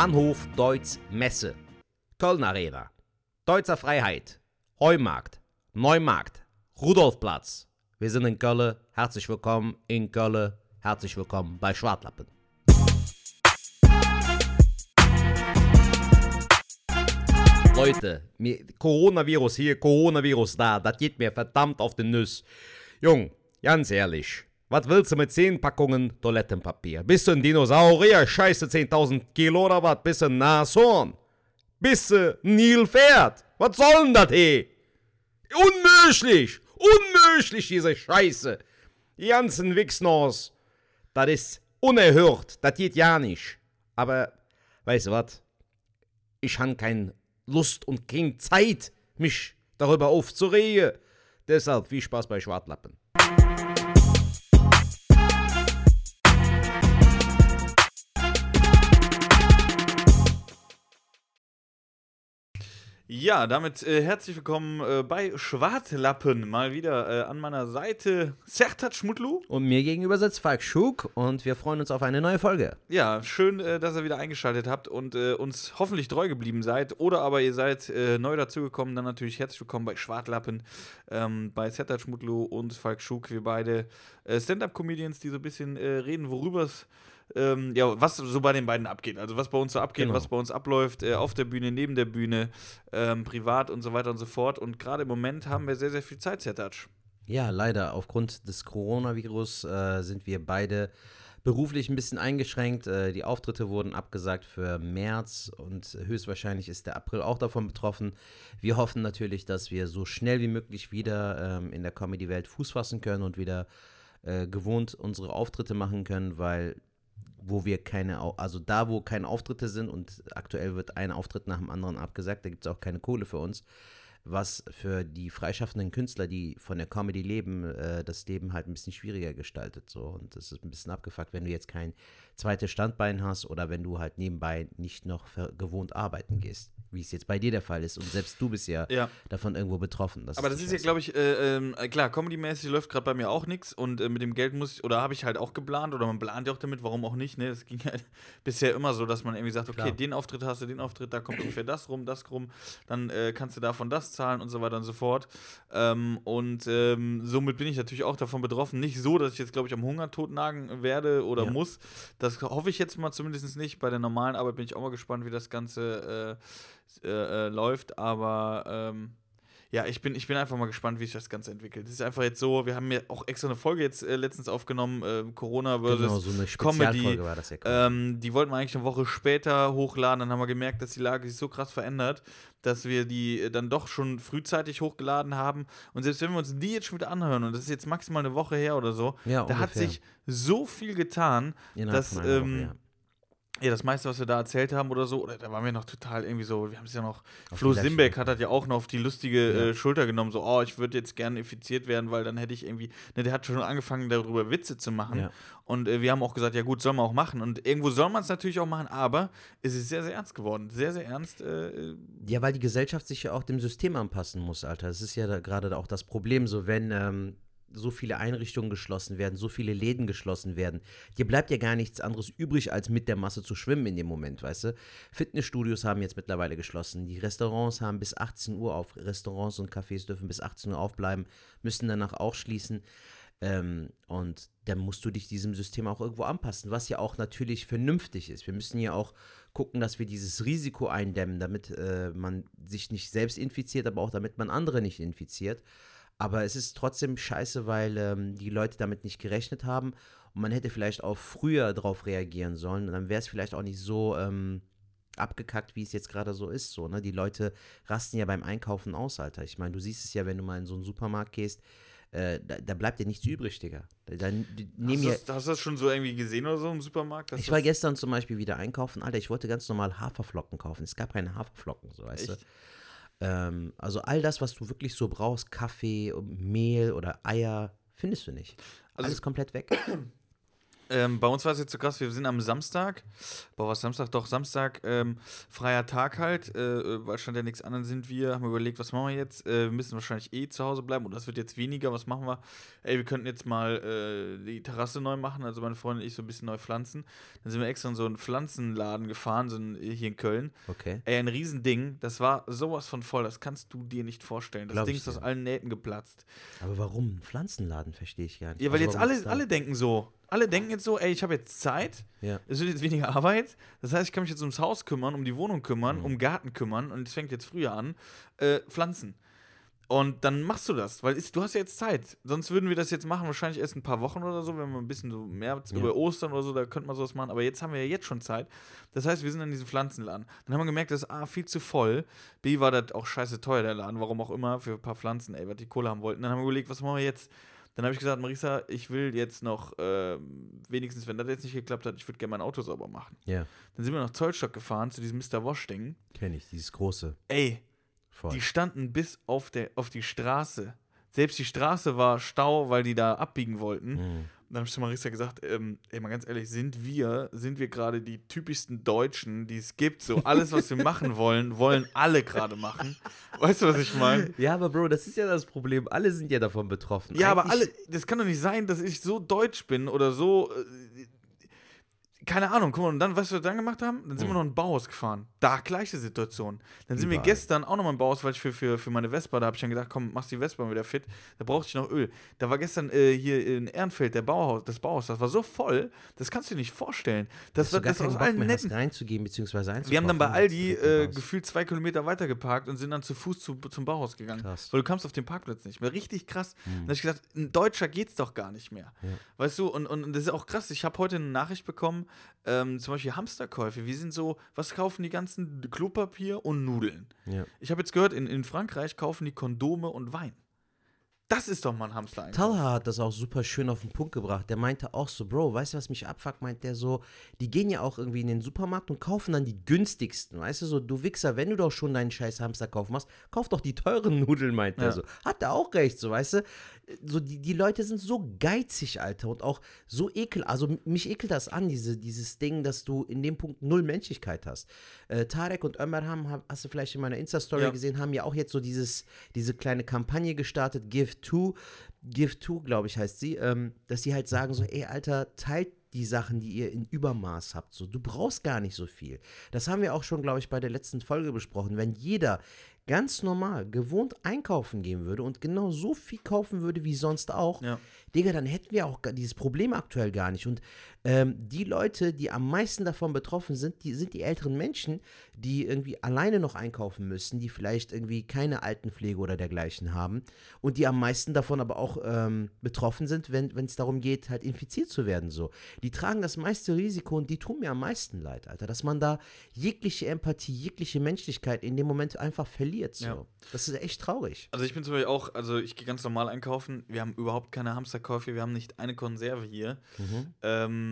Bahnhof Deutz Messe, Köln Arena, Deutzer Freiheit, Heumarkt, Neumarkt, Rudolfplatz. Wir sind in Köln. Herzlich willkommen in Köln. Herzlich willkommen bei Schwartlappen. Leute, mir, Coronavirus hier, Coronavirus da, das geht mir verdammt auf den Nuss. Jung, ganz ehrlich, was willst du mit 10 Packungen Toilettenpapier? Bist du ein Dinosaurier? Scheiße 10.000 Kilo oder was? Bist du ein Nashorn? Bist du ein Nilpferd? Was soll denn das hier? Unmöglich! Unmöglich, diese Scheiße! Die ganzen Wichsnors. Das ist unerhört. Das geht ja nicht. Aber, weißt du was? Ich habe keine Lust und keine Zeit, mich darüber aufzuregen. Deshalb viel Spaß bei Schwartlappen. Ja, damit äh, herzlich willkommen äh, bei Schwartlappen. Mal wieder äh, an meiner Seite Sertat Schmutlu. Und mir gegenüber sitzt Falk Schug und wir freuen uns auf eine neue Folge. Ja, schön, äh, dass ihr wieder eingeschaltet habt und äh, uns hoffentlich treu geblieben seid. Oder aber ihr seid äh, neu dazugekommen. Dann natürlich herzlich willkommen bei Schwartlappen, ähm, bei Sertat Schmutlu und Falk Schug. Wir beide Stand-Up-Comedians, die so ein bisschen reden, worüber es ähm, ja, was so bei den beiden abgeht. Also was bei uns so abgeht, genau. was bei uns abläuft, äh, auf der Bühne, neben der Bühne, ähm, privat und so weiter und so fort. Und gerade im Moment haben wir sehr, sehr viel Zeit, Zertatsch. Ja, leider. Aufgrund des Coronavirus äh, sind wir beide beruflich ein bisschen eingeschränkt. Äh, die Auftritte wurden abgesagt für März und höchstwahrscheinlich ist der April auch davon betroffen. Wir hoffen natürlich, dass wir so schnell wie möglich wieder ähm, in der Comedy-Welt Fuß fassen können und wieder äh, gewohnt unsere Auftritte machen können, weil wo wir keine, also da, wo keine Auftritte sind und aktuell wird ein Auftritt nach dem anderen abgesagt, da gibt es auch keine Kohle für uns, was für die freischaffenden Künstler, die von der Comedy leben, äh, das Leben halt ein bisschen schwieriger gestaltet. So. Und das ist ein bisschen abgefuckt, wenn du jetzt kein zweites Standbein hast oder wenn du halt nebenbei nicht noch gewohnt arbeiten gehst wie es jetzt bei dir der Fall ist. Und selbst du bist ja, ja. davon irgendwo betroffen. Das Aber das ist ja, glaube ich, äh, äh, klar, Comedy-mäßig läuft gerade bei mir auch nichts und äh, mit dem Geld muss ich, oder habe ich halt auch geplant oder man plant ja auch damit, warum auch nicht. Ne? Das ging halt bisher immer so, dass man irgendwie sagt, okay, klar. den Auftritt hast du, den Auftritt, da kommt ungefähr das rum, das rum, dann äh, kannst du davon das zahlen und so weiter und so fort. Ähm, und ähm, somit bin ich natürlich auch davon betroffen. Nicht so, dass ich jetzt, glaube ich, am Hungertod nagen werde oder ja. muss. Das hoffe ich jetzt mal zumindest nicht. Bei der normalen Arbeit bin ich auch mal gespannt, wie das Ganze äh, äh, läuft, aber ähm, ja, ich bin, ich bin einfach mal gespannt, wie sich das Ganze entwickelt. Es ist einfach jetzt so, wir haben ja auch extra eine Folge jetzt äh, letztens aufgenommen, äh, Corona versus genau, so eine Comedy. War das ja ähm, die wollten wir eigentlich eine Woche später hochladen, dann haben wir gemerkt, dass die Lage sich so krass verändert, dass wir die äh, dann doch schon frühzeitig hochgeladen haben. Und selbst wenn wir uns die jetzt schon wieder anhören, und das ist jetzt maximal eine Woche her oder so, ja, da hat sich so viel getan, Innerhalb dass. Ähm, Woche, ja ja, das meiste, was wir da erzählt haben oder so, oder da waren wir noch total irgendwie so, wir haben es ja noch, auf Flo Simbeck hat das ja auch noch auf die lustige ja. äh, Schulter genommen, so, oh, ich würde jetzt gerne infiziert werden, weil dann hätte ich irgendwie, ne, der hat schon angefangen, darüber Witze zu machen. Ja. Und äh, wir haben auch gesagt, ja gut, soll man auch machen. Und irgendwo soll man es natürlich auch machen, aber es ist sehr, sehr ernst geworden. Sehr, sehr ernst. Äh, ja, weil die Gesellschaft sich ja auch dem System anpassen muss, Alter. Das ist ja gerade auch das Problem, so wenn, ähm, so viele Einrichtungen geschlossen werden, so viele Läden geschlossen werden. Dir bleibt ja gar nichts anderes übrig, als mit der Masse zu schwimmen in dem Moment, weißt du? Fitnessstudios haben jetzt mittlerweile geschlossen, die Restaurants haben bis 18 Uhr auf, Restaurants und Cafés dürfen bis 18 Uhr aufbleiben, müssen danach auch schließen. Ähm, und dann musst du dich diesem System auch irgendwo anpassen, was ja auch natürlich vernünftig ist. Wir müssen ja auch gucken, dass wir dieses Risiko eindämmen, damit äh, man sich nicht selbst infiziert, aber auch damit man andere nicht infiziert. Aber es ist trotzdem scheiße, weil ähm, die Leute damit nicht gerechnet haben und man hätte vielleicht auch früher darauf reagieren sollen. Und dann wäre es vielleicht auch nicht so ähm, abgekackt, wie es jetzt gerade so ist. So, ne? Die Leute rasten ja beim Einkaufen aus, Alter. Ich meine, du siehst es ja, wenn du mal in so einen Supermarkt gehst, äh, da, da, bleibt ja nichts übrig, Digga. Da, da, hast, ja, hast, du das schon so irgendwie gesehen oder so im Supermarkt? Ich war gestern zum Beispiel wieder einkaufen, Alter. Ich wollte ganz normal Haferflocken kaufen. Es gab keine Haferflocken, so weißt Echt? du. Ähm, also all das, was du wirklich so brauchst, Kaffee, Mehl oder Eier, findest du nicht. Also Alles komplett weg. Ähm, bei uns war es jetzt so krass, wir sind am Samstag, boah, was Samstag? Doch, Samstag, ähm, freier Tag halt, äh, weil stand ja nichts anderes sind wir, haben wir überlegt, was machen wir jetzt? Äh, wir müssen wahrscheinlich eh zu Hause bleiben und das wird jetzt weniger, was machen wir? Ey, wir könnten jetzt mal äh, die Terrasse neu machen, also meine Freundin und ich so ein bisschen neu pflanzen. Dann sind wir extra in so einen Pflanzenladen gefahren, so ein, hier in Köln. Okay. Ey, ein Riesending, das war sowas von voll, das kannst du dir nicht vorstellen. Das Glaub Ding ist aus allen Nähten geplatzt. Aber warum? Ein Pflanzenladen verstehe ich gar nicht. Ja, weil Also jetzt alle, alle denken so. Alle denken jetzt so, ey, ich habe jetzt Zeit, Ja. es wird jetzt weniger Arbeit. Das heißt, ich kann mich jetzt ums Haus kümmern, um die Wohnung kümmern, Mhm. um Garten kümmern und es fängt jetzt früher an. Äh, Pflanzen. Und dann machst du das, weil ist, du hast ja jetzt Zeit. Sonst würden wir das jetzt machen, wahrscheinlich erst ein paar Wochen oder so, wenn wir ein bisschen so mehr Ja. über Ostern oder so, da könnte man sowas machen. Aber jetzt haben wir ja jetzt schon Zeit. Das heißt, wir sind in diesem Pflanzenladen. Dann haben wir gemerkt, das ist A, viel zu voll. B, war das auch scheiße teuer, der Laden, warum auch immer, für ein paar Pflanzen, ey, was die Kohle haben wollten. Dann haben wir überlegt, was machen wir jetzt? Dann habe ich gesagt, Marisa, ich will jetzt noch, äh, wenigstens, wenn das jetzt nicht geklappt hat, ich würde gerne mein Auto sauber machen. Ja, Dann sind wir nach Zollstock gefahren, zu diesem Mr. Wash-Ding. kenne ich, dieses große. Ey, Voll. die standen bis auf, der, auf die Straße. Selbst die Straße war Stau, weil die da abbiegen wollten. Mhm. Dann habe ich zu Marisa gesagt, ähm, ey, mal ganz ehrlich, sind wir, sind wir gerade die typischsten Deutschen, die es gibt? So alles, was wir machen wollen, wollen alle gerade machen. Weißt du, was ich meine? Ja, aber Bro, das ist ja das Problem. Alle sind ja davon betroffen. Ja, aber alle, Eigentlich- das kann doch nicht sein, dass ich so deutsch bin oder so. Äh, keine Ahnung, guck mal, und dann, weißt du, was wir dann gemacht haben? Dann sind wir noch in ein Bauhaus gefahren. Da, gleiche Situation. Dann sind wir Überall. gestern auch noch mal im Bauhaus, weil ich für, für, für meine Vespa, da habe ich dann gedacht, komm, machst die Vespa wieder fit. Da brauchte ich noch Öl. Da war gestern äh, hier in Ehrenfeld der Bauhaus, das Bauhaus, das war so voll, das kannst du dir nicht vorstellen. Das war du gar das aus allen mehr netten. reinzugehen einzukaufen. Wir haben dann bei Aldi äh, gefühlt zwei Kilometer weiter geparkt und sind dann zu Fuß zu, zum Bauhaus gegangen. Krass. Weil du kamst auf den Parkplatz nicht mehr. Richtig krass. Mhm. Dann habe ich gedacht, ein Deutscher geht's doch gar nicht mehr. Ja. Weißt du, und, und das ist auch krass. Ich habe heute eine Nachricht bekommen, ähm, zum Beispiel Hamsterkäufe. Wir sind so, was kaufen die ganzen Klopapier und Nudeln? Ja. Ich habe jetzt gehört, in, in Frankreich kaufen die Kondome und Wein. Das ist doch mal ein Hamster eigentlich. Talha hat das auch super schön auf den Punkt gebracht. Der meinte auch so, Bro, weißt du, was mich abfuckt? Meint der so, die gehen ja auch irgendwie in den Supermarkt und kaufen dann die günstigsten. Weißt du, so, du Wichser, wenn du doch schon deinen scheiß Hamsterkauf machst, kauf doch die teuren Nudeln, meint Ja. er so. Hat er auch recht, so, weißt du? So, die, die Leute sind so geizig, Alter, und auch so ekel. Also, mich ekelt das an, diese, dieses Ding, dass du in dem Punkt null Menschlichkeit hast. Äh, Tarek und Ömer haben, hab- hast du vielleicht in meiner Insta-Story Ja. gesehen, haben ja auch jetzt so dieses, diese kleine Kampagne gestartet, Give to. Give to, glaube ich, heißt sie, ähm, dass die halt sagen so, ey, Alter, teilt die Sachen, die ihr in Übermaß habt. So, du brauchst gar nicht so viel. Das haben wir auch schon, glaube ich, bei der letzten Folge besprochen. Wenn jeder ganz normal, gewohnt einkaufen gehen würde und genau so viel kaufen würde wie sonst auch, Ja. Digga, dann hätten wir auch dieses Problem aktuell gar nicht. Und ähm, die Leute, die am meisten davon betroffen sind, die sind die älteren Menschen, die irgendwie alleine noch einkaufen müssen, die vielleicht irgendwie keine Altenpflege oder dergleichen haben und die am meisten davon aber auch ähm, betroffen sind, wenn es darum geht, halt infiziert zu werden. So, die tragen das meiste Risiko und die tun mir am meisten leid, Alter, dass man da jegliche Empathie, jegliche Menschlichkeit in dem Moment einfach verliert. So, Ja. das ist echt traurig. Also ich bin zum Beispiel auch, also ich gehe ganz normal einkaufen. Wir haben überhaupt keine Hamsterkäufe, wir haben nicht eine Konserve hier. Mhm. Ähm,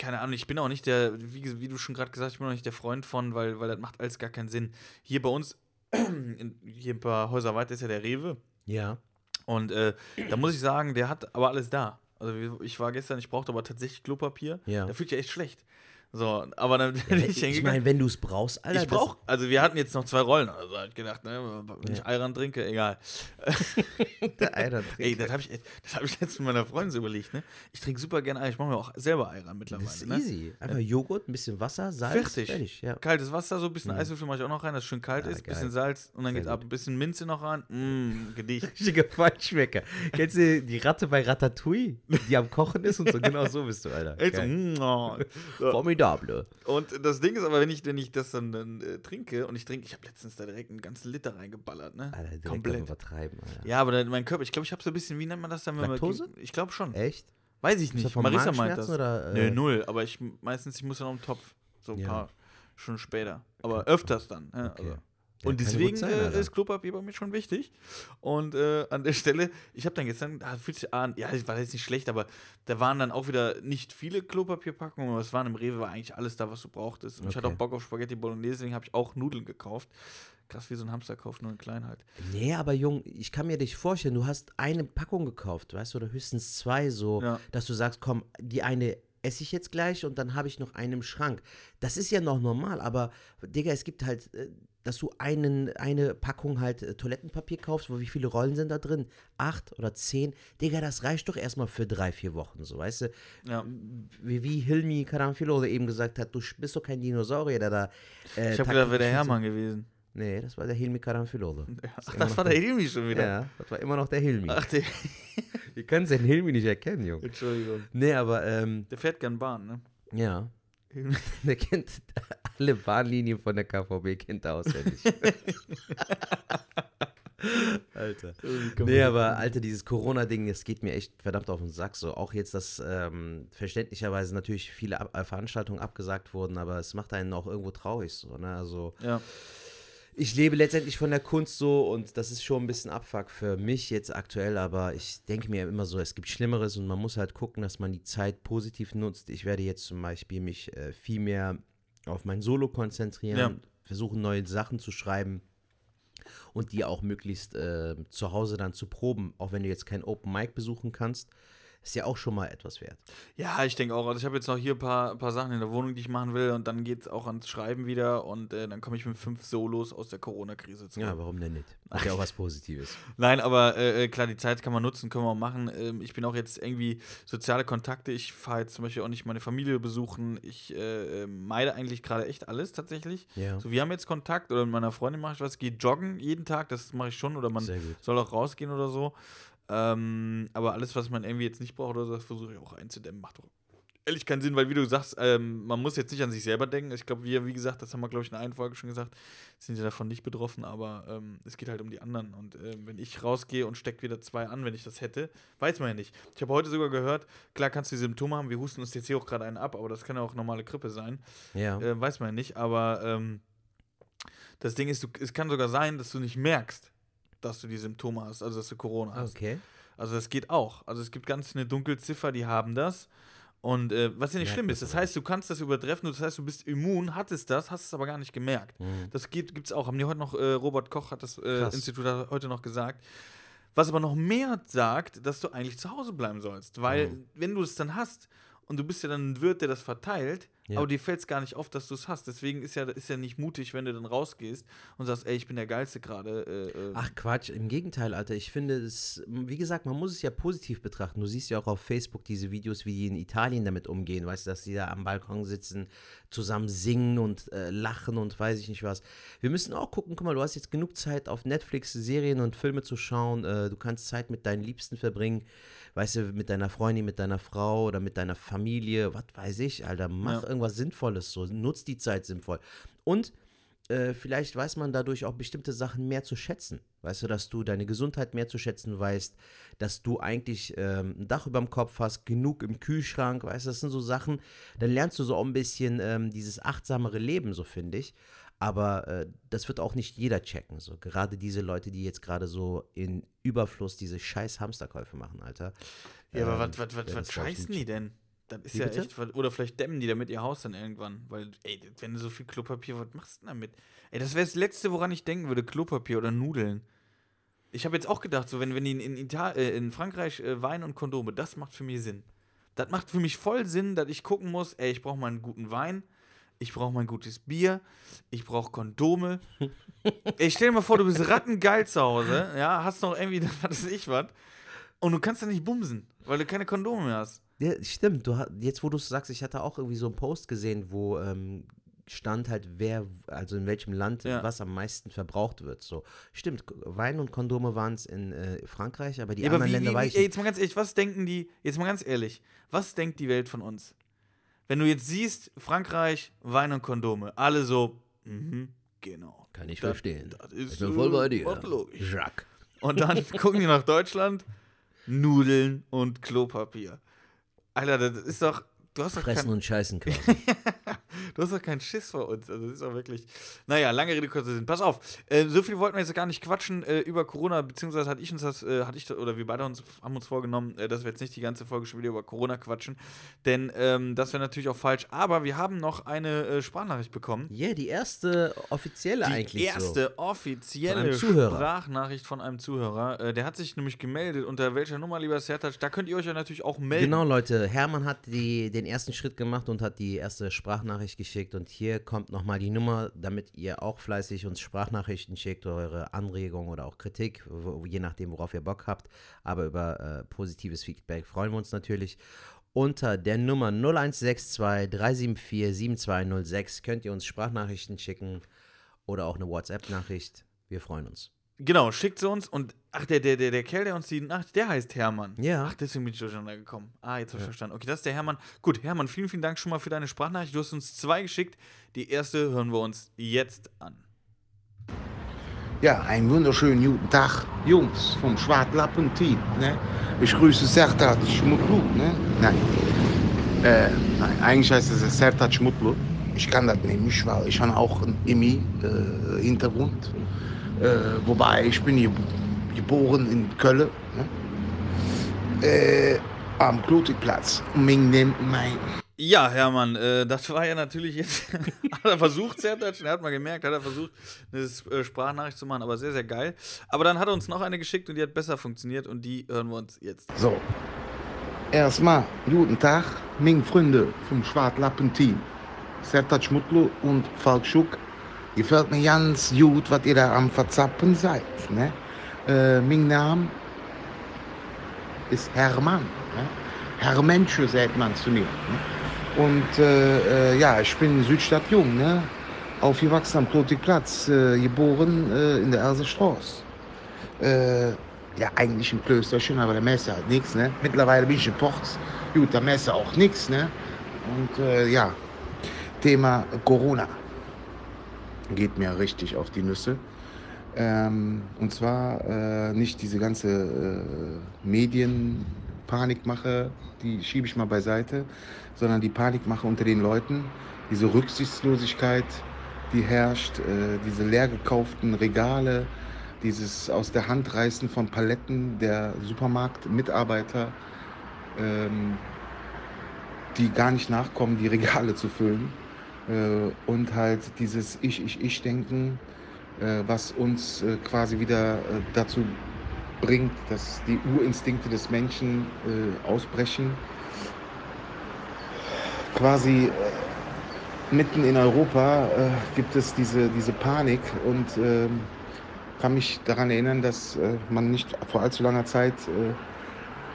keine Ahnung, ich bin auch nicht der, wie, wie du schon gerade gesagt hast, ich bin auch nicht der Freund von, weil, weil das macht alles gar keinen Sinn. Hier bei uns, hier ein paar Häuser weiter ist ja der Rewe. Ja. Und äh, da muss ich sagen, der hat aber alles da. Also ich war gestern, ich brauchte aber tatsächlich Klopapier. Ja. Da fühlt sich echt schlecht. So, aber dann bin ich ich hingegangen. meine, wenn du es brauchst, Alter. Ich brauche, also wir hatten jetzt noch zwei Rollen, also ich gedacht, ne, wenn ich Ja. Ayran trinke, egal. der Alter, Ey, das habe ich, das hab ich letztens mit meiner Freundin so überlegt, ne? Ich trinke super gerne Ayran, ich mache mir auch selber Ayran mittlerweile, Das ist ne? easy. Einfach Joghurt, ein bisschen Wasser, Salz, Fertig. fertig. Ja. Kaltes Wasser, so ein bisschen Mhm. Eiswürfel mache ich auch noch rein, dass es schön kalt Ja, ist, geil. bisschen Salz und dann Sehr geht's ab, ein bisschen Minze noch rein, mm, Gedicht. Richtiger Feinschmecker. Kennst du die Ratte bei Ratatouille, die am Kochen ist und so? Genau so bist du, Alter. Echt so, Geil. mm, oh. So. Formidable. Und das Ding ist aber, wenn ich, wenn ich das dann, dann äh, trinke und ich trinke, ich habe letztens da direkt einen ganzen Liter reingeballert, ne? Alter, direkt Komplett. übertreiben, Alter. Ja, aber dann, mein Körper, ich glaube, ich habe so ein bisschen, wie nennt man das dann? Wenn Laktose? Man, ich glaube schon. Echt? Weiß ich nicht. von Marissa meint das. Oder, Nö, äh, null. Aber ich meistens, ich muss dann auf den Topf. So ein Ja. paar Stunden später. Aber öfters dann. Ja, Okay. also. Ja, Und deswegen sein, äh, ist Klopapier bei mir schon wichtig. Und äh, an der Stelle, ich habe dann gestern, da fühlt sich an, ja, das war jetzt nicht schlecht, aber da waren dann auch wieder nicht viele Klopapierpackungen, aber es waren im Rewe war eigentlich alles da, was du brauchtest. Und ich hatte Okay. auch Bock auf Spaghetti Bolognese, deswegen habe ich auch Nudeln gekauft. Krass, wie so ein Hamster kauft, nur in klein halt. Nee, aber Jung, ich kann mir dich vorstellen, du hast eine Packung gekauft, weißt du, oder höchstens zwei so, ja. dass du sagst, komm, die eine esse ich jetzt gleich und dann habe ich noch einen im Schrank. Das ist ja noch normal, aber Digga, es gibt halt, äh, dass du einen, eine Packung halt äh, Toilettenpapier kaufst, wo wie viele Rollen sind da drin? Acht oder zehn? Digga, das reicht doch erstmal für drei, vier Wochen, so, weißt du? Ja. Wie, wie Hilmi Karamfilode eben gesagt hat, du bist doch kein Dinosaurier, der da. Äh, ich habe gedacht, wäre der Hermann gewesen. Nee, das war der Hilmi Karamfilode. Ach, das, war der Hilmi schon wieder? Ja, das war immer noch der Hilmi. Ach, der. Wie können den Hilmi nicht erkennen, Junge? Entschuldigung. Nee, aber. Ähm, der fährt gern Bahn, ne? Ja. der kennt alle Bahnlinien von der KVB, kennt er auswendig. Alter. Nee, aber Alter, dieses Corona-Ding, es geht mir echt verdammt auf den Sack. So, auch jetzt, dass ähm, verständlicherweise natürlich viele Ab Veranstaltungen abgesagt wurden, aber es macht einen auch irgendwo traurig. So, ne? Also. Ja ich lebe letztendlich von der Kunst so und das ist schon ein bisschen Abfuck für mich jetzt aktuell, aber ich denke mir immer so, es gibt Schlimmeres und man muss halt gucken, dass man die Zeit positiv nutzt. Ich werde jetzt zum Beispiel mich äh, viel mehr auf mein Solo konzentrieren, ja. versuchen neue Sachen zu schreiben und die auch möglichst äh, zu Hause dann zu proben, auch wenn du jetzt kein Open Mic besuchen kannst ist ja auch schon mal etwas wert. Ja, ich denke auch. Also ich habe jetzt noch hier ein paar, paar Sachen in der Wohnung, die ich machen will und dann geht es auch ans Schreiben wieder und äh, dann komme ich mit fünf Solos aus der Corona-Krise zurück. Ja, warum denn nicht? Hat ja auch was Positives. Nein, aber äh, äh, klar, die Zeit kann man nutzen, können wir auch machen. Ähm, ich bin auch jetzt irgendwie soziale Kontakte. Ich fahre jetzt zum Beispiel auch nicht meine Familie besuchen. Ich äh, äh meide eigentlich gerade echt alles tatsächlich. Ja. So, wir haben jetzt Kontakt oder mit meiner Freundin mache ich was, gehe joggen jeden Tag, das mache ich schon oder man soll auch rausgehen oder so. Ähm, aber alles, was man irgendwie jetzt nicht braucht oder so, das versuche ich auch einzudämmen. Macht doch ehrlich keinen Sinn, weil wie du sagst, ähm, man muss jetzt nicht an sich selber denken. Ich glaube, wir, wie gesagt, das haben wir, glaube ich, in einer Folge schon gesagt, sind ja davon nicht betroffen, aber ähm, es geht halt um die anderen. Und ähm, wenn ich rausgehe und stecke wieder zwei an, wenn ich das hätte, weiß man ja nicht. Ich habe heute sogar gehört, klar kannst du die Symptome haben, wir husten uns jetzt hier auch gerade einen ab, aber das kann ja auch normale Grippe sein. Ja. Äh, weiß man ja nicht, aber ähm, das Ding ist, du, es kann sogar sein, dass du nicht merkst, dass du die Symptome hast, also dass du Corona hast. Okay. Also das geht auch. Also es gibt ganz eine Dunkelziffer, die haben das. Und äh, was ja nicht ja, schlimm ist, das heißt, du kannst das übertreffen, das heißt, du bist immun, hattest das, hast es aber gar nicht gemerkt. Mhm. Das gibt es auch. Haben die heute noch, äh, Robert Koch hat das äh, Institut hat heute noch gesagt. Was aber noch mehr sagt, dass du eigentlich zu Hause bleiben sollst. Weil, mhm. wenn du es dann hast und du bist ja dann ein Wirt, der das verteilt, ja. Aber dir fällt es gar nicht auf, dass du es hast. Deswegen ist ja, ist ja nicht mutig, wenn du dann rausgehst und sagst, ey, ich bin der Geilste gerade. Äh, äh. Ach Quatsch, im Gegenteil, Alter. Ich finde es, wie gesagt, man muss es ja positiv betrachten. Du siehst ja auch auf Facebook diese Videos, wie die in Italien damit umgehen. Weißt du, dass die da am Balkon sitzen, zusammen singen und äh, lachen und weiß ich nicht was. Wir müssen auch gucken, guck mal, du hast jetzt genug Zeit auf Netflix Serien und Filme zu schauen. Äh, du kannst Zeit mit deinen Liebsten verbringen weißt du, mit deiner Freundin, mit deiner Frau oder mit deiner Familie, was weiß ich, Alter, mach ja. irgendwas Sinnvolles so, nutz die Zeit sinnvoll. Und äh, vielleicht weiß man dadurch auch bestimmte Sachen mehr zu schätzen. Weißt du, dass du deine Gesundheit mehr zu schätzen weißt, dass du eigentlich ähm, ein Dach über dem Kopf hast, genug im Kühlschrank, weißt du, das sind so Sachen, dann lernst du so auch ein bisschen ähm, dieses achtsamere Leben, so finde ich. Aber äh, das wird auch nicht jeder checken. So. Gerade diese Leute, die jetzt gerade so in Überfluss diese scheiß Hamsterkäufe machen, Alter. Ja, ähm, aber was scheißen die denn? Das ist Wie ja bitte? echt. Oder vielleicht dämmen die damit ihr Haus dann irgendwann. Weil, ey, wenn du so viel Klopapier, was machst du damit? Ey, das wäre das Letzte, woran ich denken würde: Klopapier oder Nudeln. Ich habe jetzt auch gedacht, so wenn, wenn die in, in, äh, in Frankreich äh, Wein und Kondome, das macht für mich Sinn. Das macht für mich voll Sinn, dass ich gucken muss, ey, ich brauche mal einen guten Wein ich brauche mein gutes Bier, ich brauche Kondome. ich stell dir mal vor, du bist rattengeil zu Hause, ja, hast noch irgendwie, was weiß ich was, und du kannst da nicht bumsen, weil du keine Kondome mehr hast. Ja, stimmt. Du, jetzt, wo du es sagst, ich hatte auch irgendwie so einen Post gesehen, wo ähm, stand halt, wer, also in welchem Land ja. was am meisten verbraucht wird. So, stimmt, Wein und Kondome waren es in äh, Frankreich, aber die ja, anderen aber wie, Länder wie, wie, ey, Jetzt mal ganz ehrlich, was denken die, jetzt mal ganz ehrlich, was denkt die Welt von uns? wenn du jetzt siehst, Frankreich, Wein und Kondome, alle so, mhm, genau. Kann ich das, verstehen. Das ist, ich bin voll bei dir. Jacques. Und dann gucken die nach Deutschland, Nudeln und Klopapier. Alter, das ist doch, du hast doch Fressen kein... und scheißen quasi. du hast doch keinen Schiss vor uns. Also, das ist auch wirklich. Naja, lange Rede, kurzer Sinn. Pass auf, äh, so viel wollten wir jetzt gar nicht quatschen äh, über Corona, beziehungsweise hatte ich uns das, äh, hatte ich, oder wir beide uns, haben uns vorgenommen, äh, dass wir jetzt nicht die ganze Folge schon wieder über Corona quatschen. Denn ähm, das wäre natürlich auch falsch. Aber wir haben noch eine äh, Sprachnachricht bekommen. Ja, yeah, die erste offizielle die eigentlich. Die erste so. offizielle Sprachnachricht von einem Zuhörer. Äh, der hat sich nämlich gemeldet. Unter welcher Nummer, lieber Sertac? Da könnt ihr euch ja natürlich auch melden. Genau, Leute. Hermann hat die, den ersten Schritt gemacht und hat die erste Sprachnachricht geschickt. Und hier kommt nochmal die Nummer, damit ihr auch fleißig uns Sprachnachrichten schickt, eure Anregungen oder auch Kritik, wo, je nachdem, worauf ihr Bock habt. Aber über äh, positives Feedback freuen wir uns natürlich. Unter der Nummer 0162 374 7206 könnt ihr uns Sprachnachrichten schicken oder auch eine WhatsApp-Nachricht. Wir freuen uns. Genau, schickt sie uns und ach, der, der, der, der Kerl, der uns die Nacht, der heißt Hermann. Ja. Ach, deswegen bin ich durcheinander gekommen. Ah, jetzt habe ich ja. verstanden. Okay, das ist der Hermann. Gut, Hermann, vielen, vielen Dank schon mal für deine Sprachnachricht. Du hast uns zwei geschickt. Die erste hören wir uns jetzt an. Ja, einen wunderschönen guten Tag, Jungs vom Schwartlappen-Team. Ne? Ich grüße Sertat Schmutlu. Ne? Nein. Äh, nein, eigentlich heißt es Sertat Schmutlu. Ich kann das nämlich, weil ich habe auch einen IMI-Hintergrund. Äh, äh, wobei ich bin hier geboren in Köln. Ne? Äh, am Klotikplatz. Ming nimmt mein. Ja, Hermann, äh, das war ja natürlich jetzt. hat er versucht, er hat mal gemerkt, hat er versucht, eine äh, Sprachnachricht zu machen, aber sehr, sehr geil. Aber dann hat er uns noch eine geschickt und die hat besser funktioniert und die hören wir uns jetzt. So. Erstmal, guten Tag, Ming Freunde vom Schwartlappen-Team. Sertac Schmutlu und Falk Schuck gefällt mir ganz gut, was ihr da am Verzappen seid. Ne? Äh, mein Name ist Hermann. Ne? Herr Mensch, sagt man zu mir. Ne? Und äh, äh, ja, ich bin Südstadt Jung, ne? aufgewachsen am Plotikplatz, äh, geboren äh, in der Ersestraße. Äh, ja, eigentlich ein Klösterchen, aber der Messe halt nichts. Ne? Mittlerweile bin ich in Ports. Gut, der Messe auch nichts. Ne? Und ja, Thema Corona geht mir richtig auf die Nüsse. Ähm, und zwar äh, nicht diese ganze äh, Medienpanikmache, die schiebe ich mal beiseite, sondern die Panikmache unter den Leuten, diese Rücksichtslosigkeit, die herrscht, äh, diese leer gekauften Regale, dieses aus der Hand reißen von Paletten der Supermarktmitarbeiter, ähm, die gar nicht nachkommen, die Regale zu füllen. Äh, und halt dieses Ich, Ich, Ich-Denken, äh, was uns äh, quasi wieder dazu bringt, dass die Urinstinkte des Menschen ausbrechen. Quasi mitten in Europa gibt es diese, diese Panik und ähm, kann mich daran erinnern, dass man nicht vor allzu langer Zeit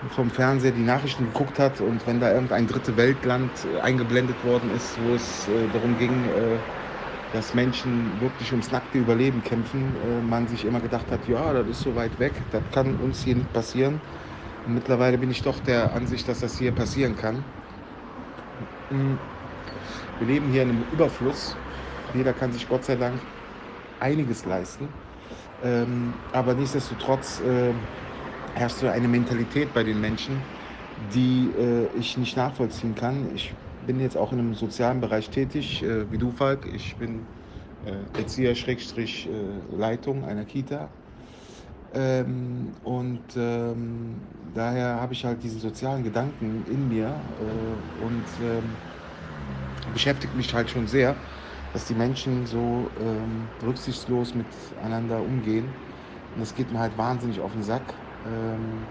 vom Fernseher die Nachrichten geguckt hat und wenn da irgendein dritte Weltland äh, eingeblendet worden ist, wo es äh, darum ging, äh, dass Menschen wirklich ums nackte Überleben kämpfen, man sich immer gedacht hat, ja, das ist so weit weg, das kann uns hier nicht passieren. Und mittlerweile bin ich doch der Ansicht, dass das hier passieren kann. Hm. Wir leben hier in einem Überfluss. Jeder kann sich Gott sei Dank einiges leisten. Ähm, aber nichtsdestotrotz herrscht so eine Mentalität bei den Menschen, die äh, ich nicht nachvollziehen kann. Ich bin jetzt auch in einem sozialen Bereich tätig, äh, wie du, Falk. Ich bin äh, Erzieher-Leitung äh, einer Kita. Ähm, und ähm, daher habe ich halt diesen sozialen Gedanken in mir äh, und ähm, beschäftigt mich halt schon sehr, dass die Menschen so ähm, rücksichtslos miteinander umgehen. Und das geht mir halt wahnsinnig auf den Sack. Ähm,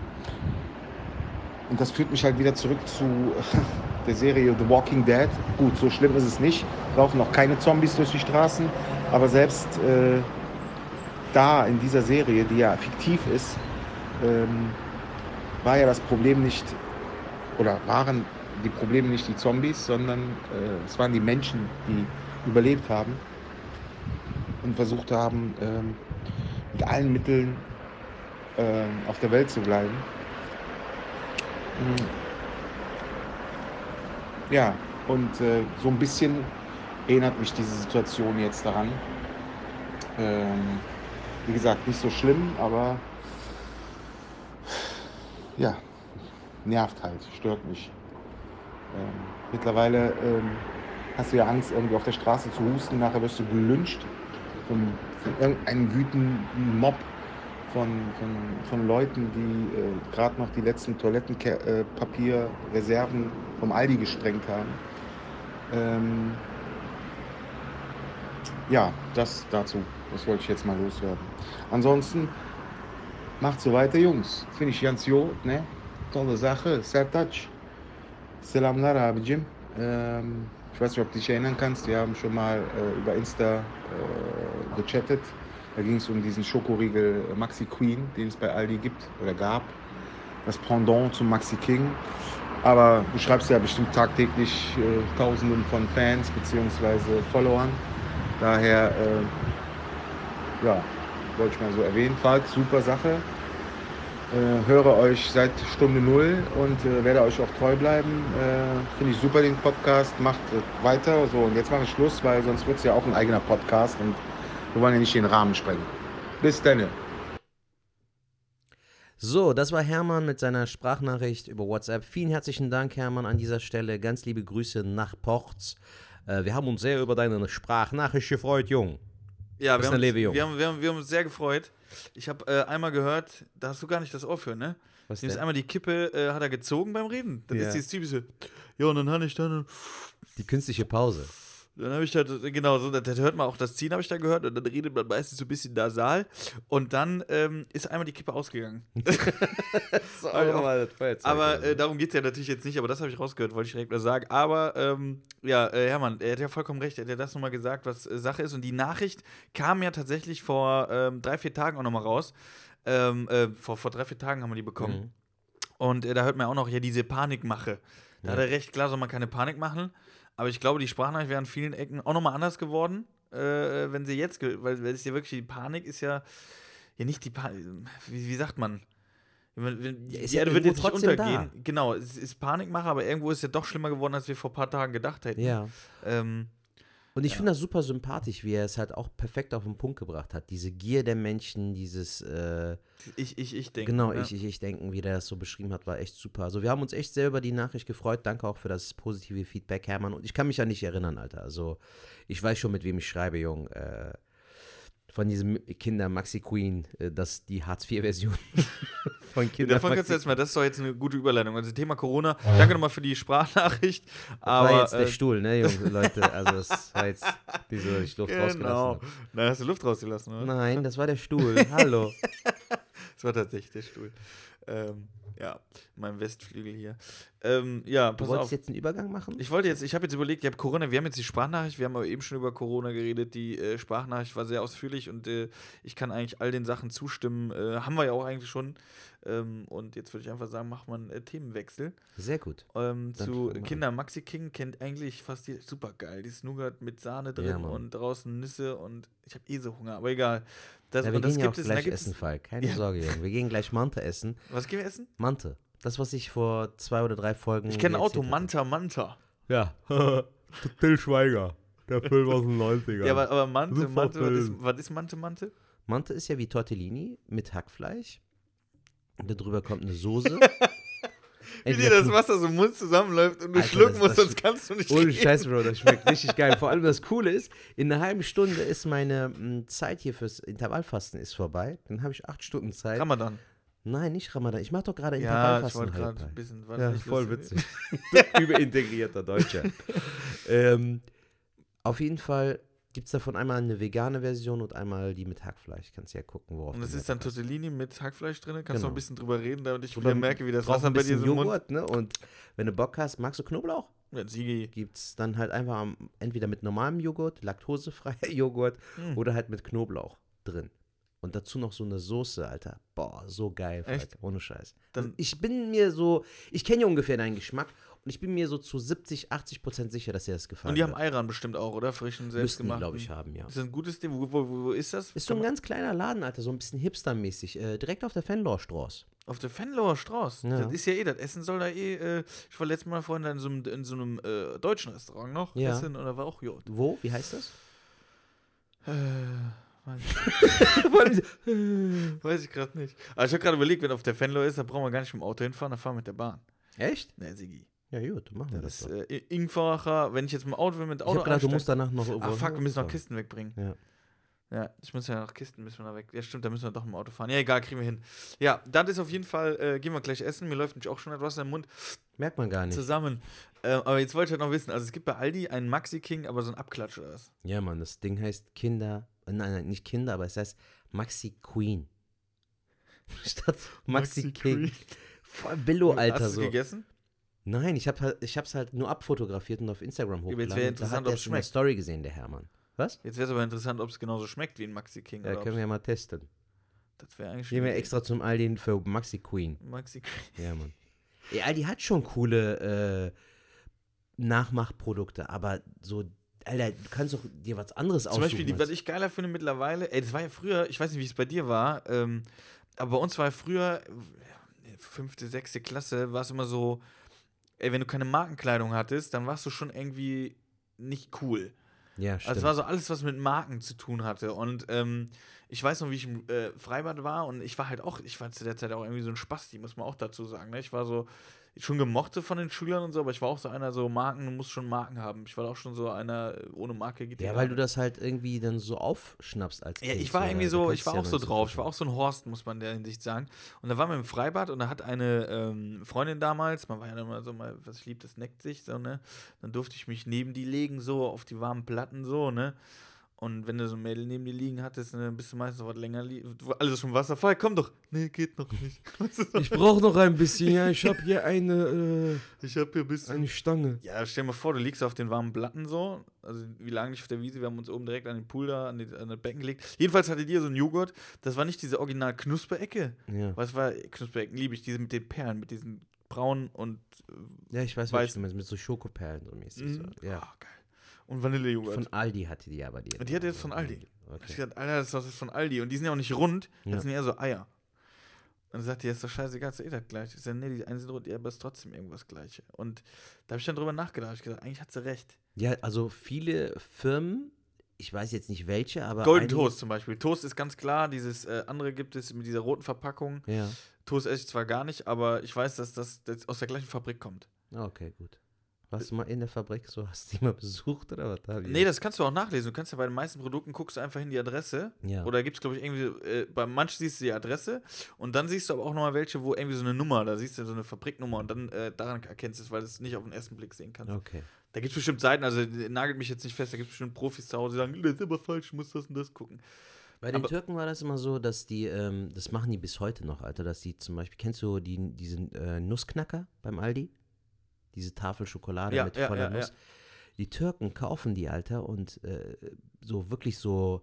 und das führt mich halt wieder zurück zu der Serie The Walking Dead. Gut, so schlimm ist es nicht. Laufen noch keine Zombies durch die Straßen. Aber selbst äh, da in dieser Serie, die ja fiktiv ist, ähm, war ja das Problem nicht, oder waren die Probleme nicht die Zombies, sondern äh, es waren die Menschen, die überlebt haben und versucht haben, ähm, mit allen Mitteln äh, auf der Welt zu bleiben. Ja, und äh, so ein bisschen erinnert mich diese Situation jetzt daran. Ähm, wie gesagt, nicht so schlimm, aber ja, nervt halt, stört mich. Ähm, mittlerweile ähm, hast du ja Angst, irgendwie auf der Straße zu husten, nachher wirst du gelünscht von, von irgendeinem wütenden Mob von, von, von Leuten, die äh, gerade noch die letzten Toilettenpapierreserven vom Aldi gesprengt haben. Ähm, ja, das dazu. Das wollte ich jetzt mal loswerden. Ansonsten macht so weiter, Jungs. Finde ich ganz gut, ne? Tolle Sache. Sertac. Selamlar abicim. Ähm, ich weiß nicht, ob du dich erinnern kannst. Wir haben schon mal äh, über Insta äh, gechattet. Da ging es um diesen Schokoriegel Maxi Queen, den es bei Aldi gibt oder gab. Das Pendant zum Maxi King. Aber du schreibst ja bestimmt tagtäglich äh, Tausenden von Fans bzw. Followern. Daher, äh, ja, wollte ich mal so erwähnen. Falk, super Sache. Äh, höre euch seit Stunde Null und äh, werde euch auch treu bleiben. Äh, Finde ich super den Podcast. Macht äh, weiter. So, und jetzt mache ich Schluss, weil sonst wird es ja auch ein eigener Podcast und wir wollen ja nicht den Rahmen sprengen. Bis dann. So, das war Hermann mit seiner Sprachnachricht über WhatsApp. Vielen herzlichen Dank, Hermann, an dieser Stelle. Ganz liebe Grüße nach Ports. Äh, wir haben uns sehr über deine Sprachnachricht gefreut, Jung. Ja, wir haben, Lebe, Jung. Wir, haben, wir, haben, wir haben uns sehr gefreut. Ich habe äh, einmal gehört, da hast du gar nicht das Ohr für, ne? Was denn? ist einmal die Kippe, äh, hat er gezogen beim Reden. Dann ja. ist dieses typische, ja, und dann hatte ich dann. Die künstliche Pause. Dann habe ich da, genau, so, da hört man auch das Ziehen, habe ich da gehört, und dann redet man meistens so ein bisschen nasal. Und dann ähm, ist einmal die Kippe ausgegangen. so, aber aber äh, darum geht es ja natürlich jetzt nicht, aber das habe ich rausgehört, wollte ich direkt mal sagen. Aber ähm, ja, äh, Hermann, er hat ja vollkommen recht, er hat ja das nochmal gesagt, was äh, Sache ist. Und die Nachricht kam ja tatsächlich vor ähm, drei, vier Tagen auch nochmal raus. Ähm, äh, vor, vor drei, vier Tagen haben wir die bekommen. Mhm. Und äh, da hört man auch noch ja diese Panikmache. Da ja. hat er recht, klar soll man keine Panik machen. Aber ich glaube, die Sprachnachricht wäre an vielen Ecken auch nochmal anders geworden, äh, wenn sie jetzt, weil, weil es ja wirklich, die Panik ist ja, ja nicht die Panik, wie, wie sagt man? Die ist Erde ja wird jetzt nicht untergehen. Da. Genau, es ist Panikmache, aber irgendwo ist es ja doch schlimmer geworden, als wir vor ein paar Tagen gedacht hätten. Ja. Ähm, und ich ja. finde das super sympathisch, wie er es halt auch perfekt auf den Punkt gebracht hat. Diese Gier der Menschen, dieses äh, Ich, ich, ich denken. Genau, ja. ich, ich, ich denken, wie der das so beschrieben hat, war echt super. Also wir haben uns echt sehr über die Nachricht gefreut. Danke auch für das positive Feedback, Hermann. Und ich kann mich ja nicht erinnern, Alter. Also ich weiß schon, mit wem ich schreibe, Jung. Äh, von diesem Kinder Maxi Queen, äh, das die Hartz-IV-Version von Kinder. Davon kannst du jetzt mal, das ist doch jetzt eine gute Überleitung. Also Thema Corona, danke nochmal für die Sprachnachricht. Aber, das war jetzt der äh, Stuhl, ne, Junge, Leute? Also das war jetzt diese ich Luft genau. rausgelassen. Nein, hast du Luft rausgelassen, oder? Nein, das war der Stuhl. Hallo. das war tatsächlich der Stuhl. Ähm, ja, mein Westflügel hier. Ähm, ja, pass du wolltest auf. jetzt einen Übergang machen? Ich wollte jetzt, ich habe jetzt überlegt, ich habe Corona, wir haben jetzt die Sprachnachricht, wir haben aber eben schon über Corona geredet. Die äh, Sprachnachricht war sehr ausführlich und äh, ich kann eigentlich all den Sachen zustimmen. Äh, haben wir ja auch eigentlich schon. Ähm, und jetzt würde ich einfach sagen, macht man einen äh, Themenwechsel. Sehr gut. Ähm, zu Kinder. Maxi King kennt eigentlich fast die, super geil. Dieses Nougat mit Sahne drin ja, und draußen Nüsse und ich habe eh so Hunger, aber egal. Das, ja, wir das gehen ja auch gleich essen, Falk. Keine ja. Sorge, Wir gehen gleich Mante essen. Was gehen wir essen? Mante. Das, was ich vor zwei oder drei Folgen. Ich kenne Auto, Manta, Manta. Ja. Till Schweiger. Der Film aus den 90ern. Ja, aber, aber Mante, Mante, was ist, was ist Mante, Mante? Mante ist ja wie Tortellini mit Hackfleisch. Und darüber kommt eine Soße. Wie dir das Wasser so im Mund zusammenläuft und du Alter, schlucken musst, sonst kannst du nicht Ohne Scheiß, Bro, das schmeckt richtig geil. Vor allem das Coole ist, in einer halben Stunde ist meine m, hm, Zeit hier fürs Intervallfasten ist vorbei. Dann habe ich acht Stunden Zeit. Ramadan. Nein, nicht Ramadan. Ich mache doch gerade Intervallfasten. Ja, ich wollte gerade ein bisschen. Ja, voll witzig. Überintegrierter Deutscher. ähm, auf jeden Fall gibt es davon einmal eine vegane Version und einmal die mit Hackfleisch. Kannst ja gucken, worauf Und das ist dann Tortellini mit Hackfleisch drin? Kannst genau. du noch ein bisschen drüber reden, damit ich wieder merke, wie das Wasser bei dir so Joghurt, ne? Und wenn du Bock hast, magst du Knoblauch? Ja, Sigi. Gibt's dann halt einfach entweder mit normalem Joghurt, laktosefreier Joghurt hm. oder halt mit Knoblauch drin. Und dazu noch so eine Soße, Alter. Boah, so geil, Alter. Ohne Scheiß. Dann ich bin mir so, ich kenne ja ungefähr deinen Geschmack und ich bin mir so zu 70, 80 Prozent sicher, dass dir das gefallen Und die haben Ayran bestimmt auch, oder? Frischen, selbstgemachten. glaube ich, haben, ja. Ist das ein gutes Ding? Wo, wo, wo ist das? Ist so ein ganz kleiner Laden, Alter. So ein bisschen hipstermäßig. Äh, direkt auf der Fenloher Straße. Auf der Fenloher Straße? Ja. Das ist ja eh, das Essen soll da eh, äh, ich war letztes Mal vorhin in so einem, in so einem äh, deutschen Restaurant noch ja. essen und da war auch Jod. Wo? Wie heißt das? Äh, weiß ich, gerade nicht. Aber ich habe gerade überlegt, wenn auf der Fenloher ist, dann brauchen wir gar nicht mit dem Auto hinfahren, dann fahren wir mit der Bahn. Echt? Ne, Sigi. Ja, gut, machen wir Das das. ist äh, wenn ich jetzt mit dem Auto, wir mit dem ich Auto hab gedacht, du musst danach noch irgendwo Ah, fuck, wir müssen noch. Kisten wegbringen. Ja. Ja, ich muss ja noch Kisten, müssen wir da weg. Ja, stimmt, da müssen wir doch im Auto fahren. Ja, egal, kriegen wir hin. Ja, das ist auf jeden Fall, äh, gehen wir gleich essen. Mir läuft nämlich auch schon etwas im Mund Merkt man gar nicht. zusammen. Ähm, aber jetzt wollte ich halt noch wissen, also es gibt bei Aldi einen Maxi King, aber so ein Abklatsch oder was? Ja, Mann, das Ding heißt Kinder. äh, Nein, nein, nicht Kinder, aber es heißt Maxi Queen. Statt Maxi, Maxi King. Queen. Voll Billo, Alter. Hast du So. gegessen? Nein, ich, hab, halt- ich hab's halt nur abfotografiert und auf Instagram jetzt hochgeladen. wär und da interessant, hat er ob's es schmeckt. Story gesehen, der Hermann. Was? Jetzt wäre es aber interessant, ob es genauso schmeckt wie ein Maxi King. Ja, können wir ja mal testen. das wäre eigentlich Gehen wir extra zum Aldi für Maxi Queen. Maxi King. Ja, Mann. Ey, Aldi hat schon coole äh, Nachmachprodukte, aber so, Alter, du kannst doch dir was anderes Zum aussuchen. Beispiel, die, als- was ich geiler finde mittlerweile, ey, das war ja früher, ich weiß nicht, wie es bei dir war, ähm, aber bei uns war ja früher, fünfte, sechste Klasse, war es immer so, ey, wenn du keine Markenkleidung hattest, dann warst du schon irgendwie nicht cool. ja, stimmt. Also es war so alles, was mit Marken zu tun hatte. Und ähm, ich weiß noch, wie ich im äh, Freibad war und ich war halt auch, ich war zu der Zeit auch irgendwie so ein Spasti, muss man auch dazu sagen. Ne? Ich war so schon gemochte von den Schülern und so, aber ich war auch so einer, so Marken, du musst schon Marken haben. Ich war auch schon so einer, ohne Marke geht ja, weil du das halt irgendwie dann so aufschnappst als Ja, Kind. ich war irgendwie so, ich war auch so drauf. Ich war auch so ein Horst, muss man in der Hinsicht sagen. Und da waren wir im Freibad und da hat eine ähm, Freundin damals, man war ja immer so mal, was ich lieb, das neckt sich, so, ne? Dann durfte ich mich neben die legen, so, auf die warmen Platten, so, ne? Und wenn du so ein Mädel neben dir liegen hattest, dann bist du meistens noch was länger liegen. Alles schon Wasserfall, komm doch. Nee, geht noch nicht. Ich brauche noch ein bisschen, ja. Ich habe hier eine, ich hab hier ein bisschen. eine Stange. Ja, stell dir mal vor, du liegst auf den warmen Platten so. Also, wir lagen nicht auf der Wiese, wir haben uns oben direkt an den Pool da, an, die, an das Becken gelegt. Jedenfalls hatte die so einen Joghurt. Das war nicht diese original Knusperecke. Ja. Was war Knusperecken? Liebe ich, diese mit den Perlen, mit diesen braunen und. ja, ich weiß, was Weiß- du meinst, mit so Schokoperlen so mäßig. Mhm. So. Ja. Ah, geil. Und Vanillejoghurt. Von Aldi hatte die aber die. Und die hatte jetzt von Aldi. Ich Okay. dachte, Alter, das ist doch von Aldi. Und die sind ja auch nicht rund, das Ja. sind eher so Eier. Und dann sagt die, ist doch scheißegal, ist eh das gleiche. Ich sage, nee, die einen sind rund, ja, aber ist trotzdem irgendwas gleiche. Und da habe ich dann drüber nachgedacht. Hab ich gesagt, eigentlich hat sie recht. Ja, also viele Firmen, ich weiß jetzt nicht welche, aber. Golden Toast zum Beispiel. Toast ist ganz klar, dieses äh, andere gibt es mit dieser roten Verpackung. Ja. Toast esse ich zwar gar nicht, aber ich weiß, dass das, das aus der gleichen Fabrik kommt. Ah, Okay, gut. Warst du mal in der Fabrik so? Hast du die mal besucht oder was? Da Nee, das kannst du auch nachlesen. Du kannst ja bei den meisten Produkten guckst du einfach hin die Adresse. Ja. Oder gibt es, glaube ich, irgendwie, äh, bei manchen siehst du die Adresse und dann siehst du aber auch nochmal welche, wo irgendwie so eine Nummer, da siehst du so eine Fabriknummer und dann äh, daran erkennst du es, weil du es nicht auf den ersten Blick sehen kannst. Okay. Da gibt es bestimmt Seiten, also nagelt mich jetzt nicht fest, da gibt es bestimmt Profis zu Hause, die sagen, das ist aber falsch, ich muss das und das gucken. Bei den Aber- Türken war das immer so, dass die, ähm, das machen die bis heute noch, Alter, dass die zum Beispiel, kennst du die, diesen äh, Nussknacker beim Aldi? Diese Tafel Schokolade Ja, mit ja, voller ja, Nuss. Die Türken kaufen die, Alter, und äh, so wirklich so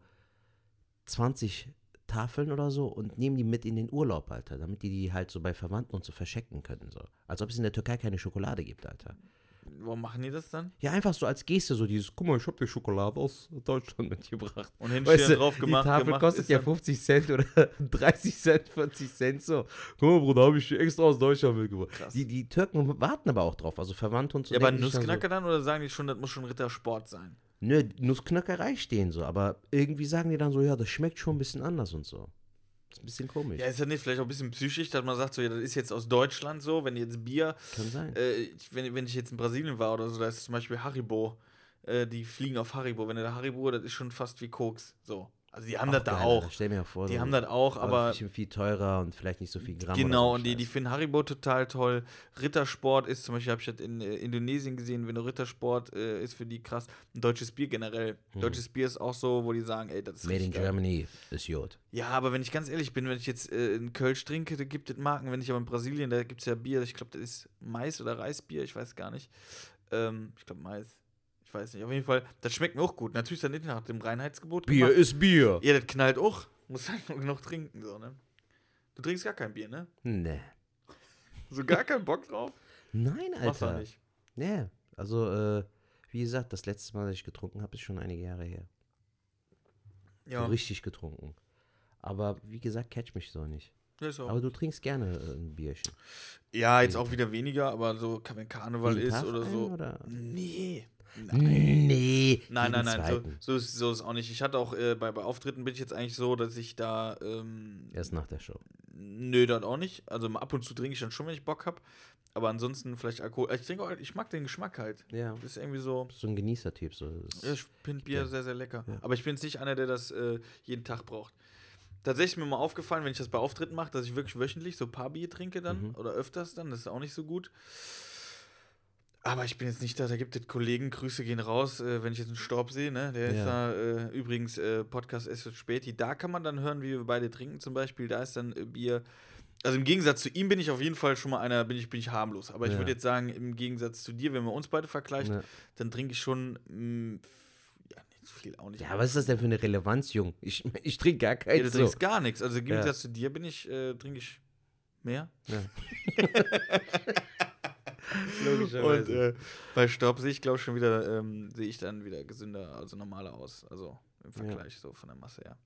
20 Tafeln oder so und nehmen die mit in den Urlaub, Alter, damit die die halt so bei Verwandten und so verschecken können, so. Als ob es in der Türkei keine Schokolade gibt, Alter. Warum machen die das dann? Ja, einfach so als Geste, so dieses, guck mal, ich hab dir Schokolade aus Deutschland mitgebracht. Und hinstehen Weißt du, drauf gemacht. die Tafel gemacht kostet ja dann- 50 Cent oder 30 Cent, 40 Cent so. Guck mal, Bruder, habe ich extra aus Deutschland mitgebracht. Krass. Die, die Türken warten aber auch drauf, also Verwandte und so. Ja, aber sich dann Nussknacker dann oder sagen die schon, das muss schon Rittersport sein? So, nö, Nussknackerei stehen so, aber irgendwie sagen die dann so, ja, das schmeckt schon ein bisschen anders und so. Ist ein bisschen komisch. Ja, ist ja nicht vielleicht auch ein bisschen psychisch, dass man sagt, so, ja, das ist jetzt aus Deutschland so, wenn jetzt Bier, Kann sein. äh, wenn, wenn ich jetzt in Brasilien war oder so, da ist zum Beispiel Haribo, äh, die fliegen auf Haribo. Wenn du da Haribo, das ist schon fast wie Koks, so. Also die haben das da auch. Stell mir vor. Die so, haben das auch, aber viel teurer und vielleicht nicht so viel Gramm. Genau, und die, die finden Haribo total toll. Rittersport ist zum Beispiel, habe ich das in äh, Indonesien gesehen, wenn du Rittersport äh, ist für die krass. Ein deutsches Bier generell. Deutsches Bier ist auch so, wo die sagen, ey, das ist Hm. Made in geil. Germany ist Jod. Ja, aber wenn ich ganz ehrlich bin, wenn ich jetzt äh, in Kölsch trinke, da gibt es Marken. Wenn ich aber in Brasilien, da gibt es ja Bier, ich glaube, das ist Mais oder Reisbier, ich weiß gar nicht. Ähm, ich glaube Mais. Ich weiß nicht. Auf jeden Fall, das schmeckt mir auch gut. Natürlich dann nicht nach dem Reinheitsgebot. Bier gemacht. ist Bier. Ja, das knallt auch. Muss halt nur genug trinken, so, ne? Du trinkst gar kein Bier, ne? Nee. So gar keinen Bock drauf? Nein, Machst du Alter. nicht. Nee, also, äh, wie gesagt, das letzte Mal, dass ich getrunken habe, ist schon einige Jahre her. Ja, So richtig getrunken. Aber wie gesagt, catch mich so nicht. Aber du trinkst gerne äh, ein Bierchen. ja, jetzt auch wieder weniger, aber so, wenn Karneval Jeden ist Tag oder so. oder? Nee. Nee. Nein, nein, nein, so, so, ist, so ist auch nicht. Ich hatte auch äh, bei, bei Auftritten bin ich jetzt eigentlich so, dass ich da, ähm, Erst nach der Show. Nö, das auch nicht. Also ab und zu trinke ich dann schon, wenn ich Bock habe. Aber ansonsten vielleicht Alkohol. Ich trinke auch, ich mag den Geschmack halt. Ja. Das ist irgendwie so. So ein Genießertyp. So. Ja, ich finde Bier Ja. sehr, sehr lecker. Ja. Aber ich bin jetzt nicht einer, der das äh, jeden Tag braucht. Tatsächlich ist mir mal aufgefallen, wenn ich das bei Auftritten mache, dass ich wirklich wöchentlich so ein paar Bier trinke dann Mhm. oder öfters dann. Das ist auch nicht so gut. Aber ich bin jetzt nicht da, da gibt es Kollegen, Grüße gehen raus, äh, wenn ich jetzt einen Staub sehe, ne? Der ist Ja. da, äh, übrigens, äh, Podcast Es wird Späti, da kann man dann hören, wie wir beide trinken zum Beispiel, da ist dann äh, Bier. Also im Gegensatz zu ihm bin ich auf jeden Fall schon mal einer, bin ich, bin ich harmlos. Aber ich Ja. würde jetzt sagen, im Gegensatz zu dir, wenn man uns beide vergleicht, Ja. dann trinke ich schon, mh, ja, nicht viel auch nicht. ja, was ist das denn für eine Relevanz, Jung? Ich, ich trinke gar Ja, keinen du so. trinkst gar nichts. Also im Ja. Gegensatz zu dir bin ich, äh, trinke ich mehr. Ja. Und äh, bei Staub sehe ich, glaube ich, schon wieder, ähm, sehe ich dann wieder gesünder, also normaler aus. Also im Vergleich so von der Masse her.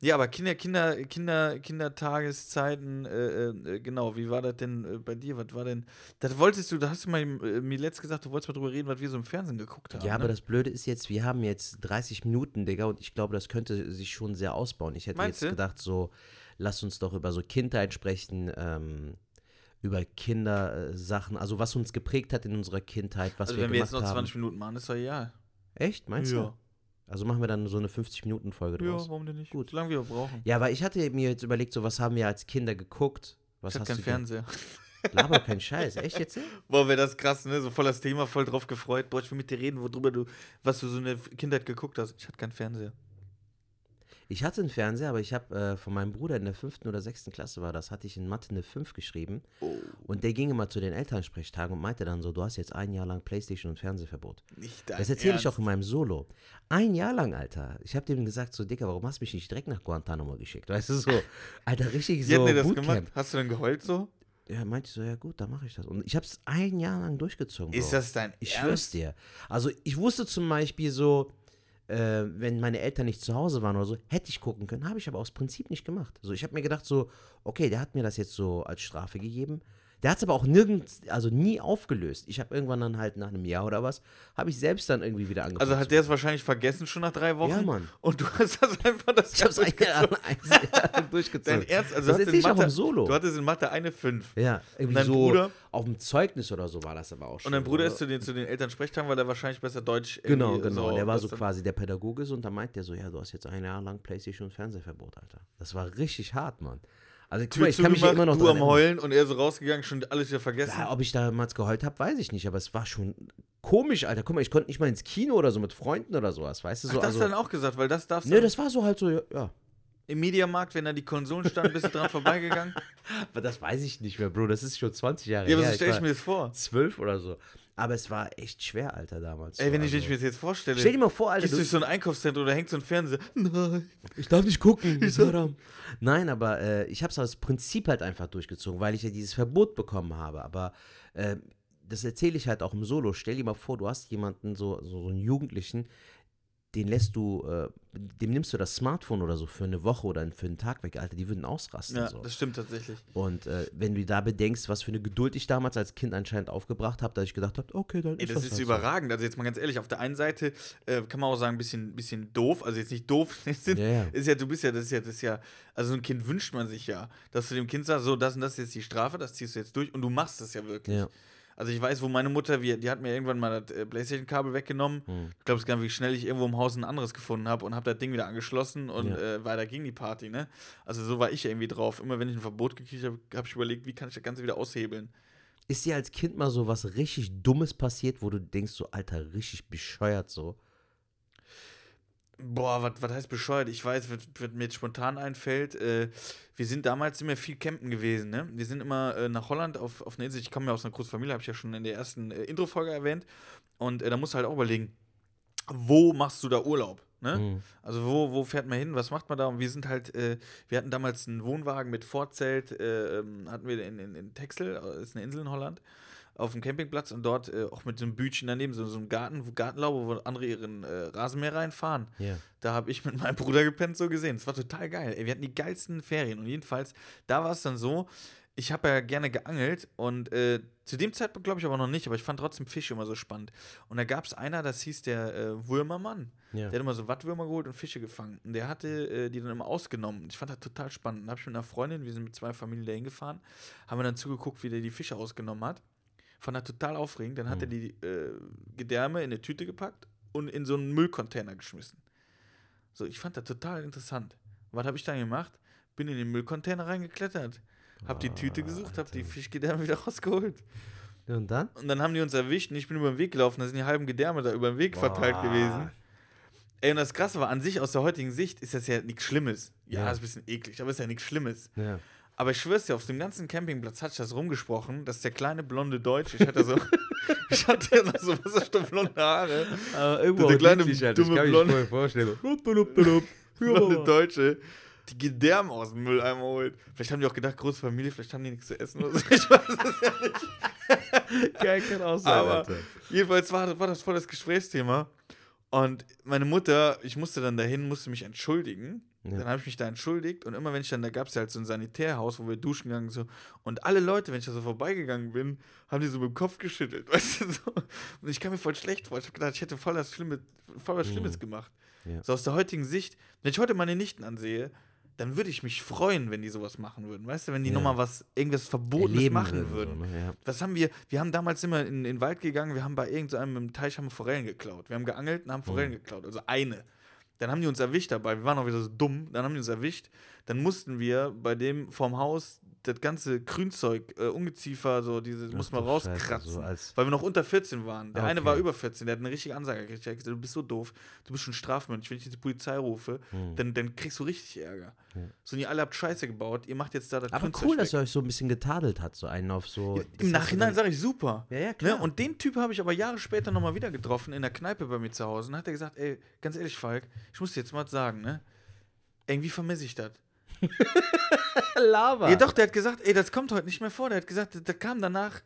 Ja, aber Kinder, Kinder, Kinder, Kindertageszeiten, äh, äh, genau, wie war das denn äh, bei dir? Was war denn? Das wolltest du, da hast du mal äh, mir letzt gesagt, du wolltest mal drüber reden, was wir so im Fernsehen geguckt haben. Ja, aber ne? das Blöde ist jetzt, wir haben jetzt 30 Minuten, Digga, und ich glaube, das könnte sich schon sehr ausbauen. Ich hätte Meinst jetzt du? gedacht, so, lass uns doch über so Kindheit sprechen, ähm, über Kindersachen, also was uns geprägt hat in unserer Kindheit, was also wir wenn wir gemacht jetzt noch haben. 20 Minuten machen, ist ja. Echt, meinst ja. du? Also machen wir dann so eine 50-Minuten-Folge Ja, draus. warum denn nicht? Gut. Solange wir brauchen. Ja, weil ich hatte mir jetzt überlegt, so was haben wir als Kinder geguckt? Was ich hast keinen Fernseher. Laber kein Scheiß, echt jetzt? Boah, wäre das krass, ne? So voll das Thema, voll drauf gefreut. Boah, ich will mit dir reden, worüber du, was du so in der Kindheit geguckt hast. Ich hatte keinen Fernseher. Ich hatte einen Fernseher, aber ich habe äh, von meinem Bruder in der fünften oder sechsten Klasse war das, hatte ich in Mathe eine 5 geschrieben. Oh. Und der ging immer zu den Elternsprechtagen und meinte dann so, du hast jetzt ein Jahr lang Playstation und Fernsehverbot. Nicht dein Das erzähle ich auch in meinem Solo. Ein Jahr lang, Alter. Ich habe dem gesagt, so, Dicker, warum hast du mich nicht direkt nach Guantanamo geschickt? Weißt du, so, Alter, richtig Wie so dir das Bootcamp. gemacht? Hast du dann geheult so? Ja, meinte ich so, ja gut, dann mache ich das. Und ich habe es ein Jahr lang durchgezogen. Ist Bro. das dein Ich Ernst? schwör's dir. Also ich wusste zum Beispiel so, äh, wenn meine Eltern nicht zu Hause waren oder so, hätte ich gucken können, habe ich aber aus Prinzip nicht gemacht. So, ich habe mir gedacht so, okay, der hat mir das jetzt so als Strafe gegeben. Der hat es aber auch nirgends, also nie aufgelöst. Ich habe irgendwann dann halt nach einem Jahr oder was, habe ich selbst dann irgendwie wieder angefangen. Also hat der es wahrscheinlich vergessen schon nach drei Wochen? Ja, Mann. Und du hast das einfach das ich habe es lang ein durchgezogen. Dein Ernst? Also das in ich auch Mathe, im Solo. Du hattest in Mathe eine 5. ja, irgendwie dein so Bruder? auf dem Zeugnis oder so war das aber auch schon. Und dein Bruder so. ist zu den, zu den Elternsprechtagen, weil er wahrscheinlich besser Deutsch Genau, genau. der war so quasi der Pädagoge so, und dann meint der so, ja, du hast jetzt ein Jahr lang Playstation und Fernsehverbot, Alter. Das war richtig hart, Mann. Also guck mal, ich kann mich immer noch du am. Heulen und er so rausgegangen, schon alles wieder vergessen. Ja, ob ich damals geheult habe, weiß ich nicht, aber es war schon komisch, Alter. Guck mal, ich konnte nicht mal ins Kino oder so mit Freunden oder sowas, weißt du Ach, so. das also, hast du dann auch gesagt, weil das darfst ne, du das war so halt so, ja. im Mediamarkt, wenn da die Konsolen standen, bist du dran vorbeigegangen. Aber das weiß ich nicht mehr, Bro. Das ist schon 20 Jahre Ja, aber her. so stell ich war mir das vor. zwölf oder so. Aber es war echt schwer, Alter, damals. Ey, so, wenn ich, also. ich mir das jetzt vorstelle. Stell dir mal vor, Alter, Gehst du, durch so ein Einkaufszentrum oder hängt so ein Fernseher. Nein. Ich darf nicht gucken. ist haram. Nein, aber äh, ich habe es aus Prinzip halt einfach durchgezogen, weil ich ja dieses Verbot bekommen habe. Aber äh, das erzähle ich halt auch im Solo. Stell dir mal vor, du hast jemanden, so, so, so einen Jugendlichen, den lässt du, äh, dem nimmst du das Smartphone oder so für eine Woche oder für einen Tag weg, Alter. Die würden ausrasten. Ja, so. das stimmt tatsächlich. Und äh, wenn du da bedenkst, was für eine Geduld ich damals als Kind anscheinend aufgebracht habe, dass ich gedacht habe, okay, dann Ey, ist das das ist halt so. überragend. Also jetzt mal ganz ehrlich, auf der einen Seite äh, kann man auch sagen, ein bisschen, bisschen doof. Also jetzt nicht doof. ja. Ist ja, du bist ja, das ist ja, das ist ja, also so ein Kind wünscht man sich ja, dass du dem Kind sagst, so, das und das ist jetzt die Strafe, das ziehst du jetzt durch und du machst es ja wirklich. Ja. Also ich weiß, wo meine Mutter, wir, die hat mir irgendwann mal das äh, Playstation-Kabel weggenommen. Hm. Ich glaube, es gar nicht, wie schnell ich irgendwo im Haus ein anderes gefunden habe und habe das Ding wieder angeschlossen und Ja. äh, weiter ging die Party, ne? Also so war ich irgendwie drauf. Immer wenn ich ein Verbot gekriegt habe, habe ich überlegt, wie kann ich das Ganze wieder aushebeln. Ist dir als Kind mal so was richtig Dummes passiert, wo du denkst, so, Alter, richtig bescheuert so? Boah, was was heißt bescheuert? Ich weiß, was, was mir jetzt spontan einfällt. Äh, wir sind damals immer viel campen gewesen, ne? Wir sind immer äh, nach Holland auf, auf eine Insel. Ich komme ja aus einer großen Familie, habe ich ja schon in der ersten äh, Intro-Folge erwähnt. Und äh, da musst du halt auch überlegen, wo machst du da Urlaub? Ne? Mhm. Also wo, wo fährt man hin? Was macht man da? Und wir sind halt, äh, wir hatten damals einen Wohnwagen mit Vorzelt, äh, ähm, hatten wir in, in, in Texel, äh, ist eine Insel in Holland, auf dem Campingplatz und dort äh, auch mit so einem Bütchen daneben, so, so einem Garten, wo Gartenlaube, wo andere ihren äh, Rasenmäher reinfahren. Ja. Da habe ich mit meinem Bruder gepennt, so gesehen. Das war total geil. Ey, wir hatten die geilsten Ferien. Und jedenfalls, da war es dann so, ich habe ja gerne geangelt und äh, zu dem Zeitpunkt glaube ich aber noch nicht, aber ich fand trotzdem Fische immer so spannend. Und da gab es einer, das hieß der äh, Würmermann. Ja. Der hat immer so Wattwürmer geholt und Fische gefangen. Und der hatte äh, die dann immer ausgenommen. Ich fand das total spannend. Dann habe ich mit einer Freundin, wir sind mit zwei Familien dahin gefahren, haben wir dann zugeguckt, wie der die Fische ausgenommen hat. Fand das total aufregend. Dann hat er mhm. die äh, Gedärme in eine Tüte gepackt und in so einen Müllcontainer geschmissen. So, ich fand das total interessant. Was habe ich dann gemacht? Bin in den Müllcontainer reingeklettert hab die Tüte gesucht, hab die Fischgedärme wieder rausgeholt. Und dann? Und dann haben die uns erwischt und ich bin über den Weg gelaufen. Da sind die halben Gedärme da über den Weg Boah. verteilt gewesen. Ey, und das Krasse war, an sich aus der heutigen Sicht ist das ja nichts Schlimmes. Ja, ja. ist ein bisschen eklig, aber ist ja nichts Schlimmes. Ja. Aber ich schwör's dir, auf dem ganzen Campingplatz hat sich das rumgesprochen, dass der kleine blonde Deutsche, ich hatte so, ich hatte ja noch so wasserstoffblonde Haare. Aber irgendwo der kleine dumme ich kann blonde, vorstellen. blonde Deutsche, die Gedärme aus dem Mülleimer holt. Vielleicht haben die auch gedacht, große Familie, vielleicht haben die nichts zu essen oder so. Ich weiß es ja nicht. Geil, kann auch sein. Aber Alter. jedenfalls war, war das voll das Gesprächsthema. Und meine Mutter, ich musste dann dahin, musste mich entschuldigen. Ja. Dann habe ich mich da entschuldigt und immer wenn ich dann, da gab es ja halt so ein Sanitärhaus, wo wir duschen gegangen so. Und alle Leute, wenn ich da so vorbeigegangen bin, haben die so mit dem Kopf geschüttelt, weißt du so. Und ich kam mir voll schlecht vor. Ich habe gedacht, ich hätte voll, das Schlimme, voll was mhm. Schlimmes mhm. gemacht. Ja. So aus der heutigen Sicht, wenn ich heute meine Nichten ansehe, dann würde ich mich freuen, wenn die sowas machen würden. Weißt du, wenn die ja. nochmal was, irgendwas Verbotenes Erleben machen würden. So, ne? ja. Was haben wir, wir haben damals immer in, in den Wald gegangen, wir haben bei irgendeinem im Teich haben Forellen geklaut. Wir haben geangelt und haben Forellen mhm. geklaut, also eine. Dann haben die uns erwischt dabei, wir waren auch wieder so dumm, dann haben die uns erwischt. Dann mussten wir bei dem vorm Haus das ganze Grünzeug, äh, Ungeziefer, so diese, muss man rauskratzen. So weil wir noch unter 14 waren. Der okay. eine war über 14, der hat eine richtige Ansage gekriegt. Der hat gesagt, du bist so doof, du bist schon strafmündig. Wenn ich jetzt die Polizei rufe, hm. dann, dann kriegst du richtig Ärger. Ja. So, und ihr alle habt Scheiße gebaut, ihr macht jetzt da das Aber Grünzeug cool, weg. dass er euch so ein bisschen getadelt hat, so einen auf so. Ja, Im Nachhinein sage ich super. Ja, ja, ne? klar. Ne? Und den Typ habe ich aber Jahre später nochmal wieder getroffen in der Kneipe bei mir zu Hause. Und hat er gesagt, ey, ganz ehrlich, Falk, ich muss dir jetzt mal sagen, ne? Irgendwie vermisse ich das. Lava. Ja, doch, der hat gesagt, ey, das kommt heute nicht mehr vor. Der hat gesagt, da kam danach,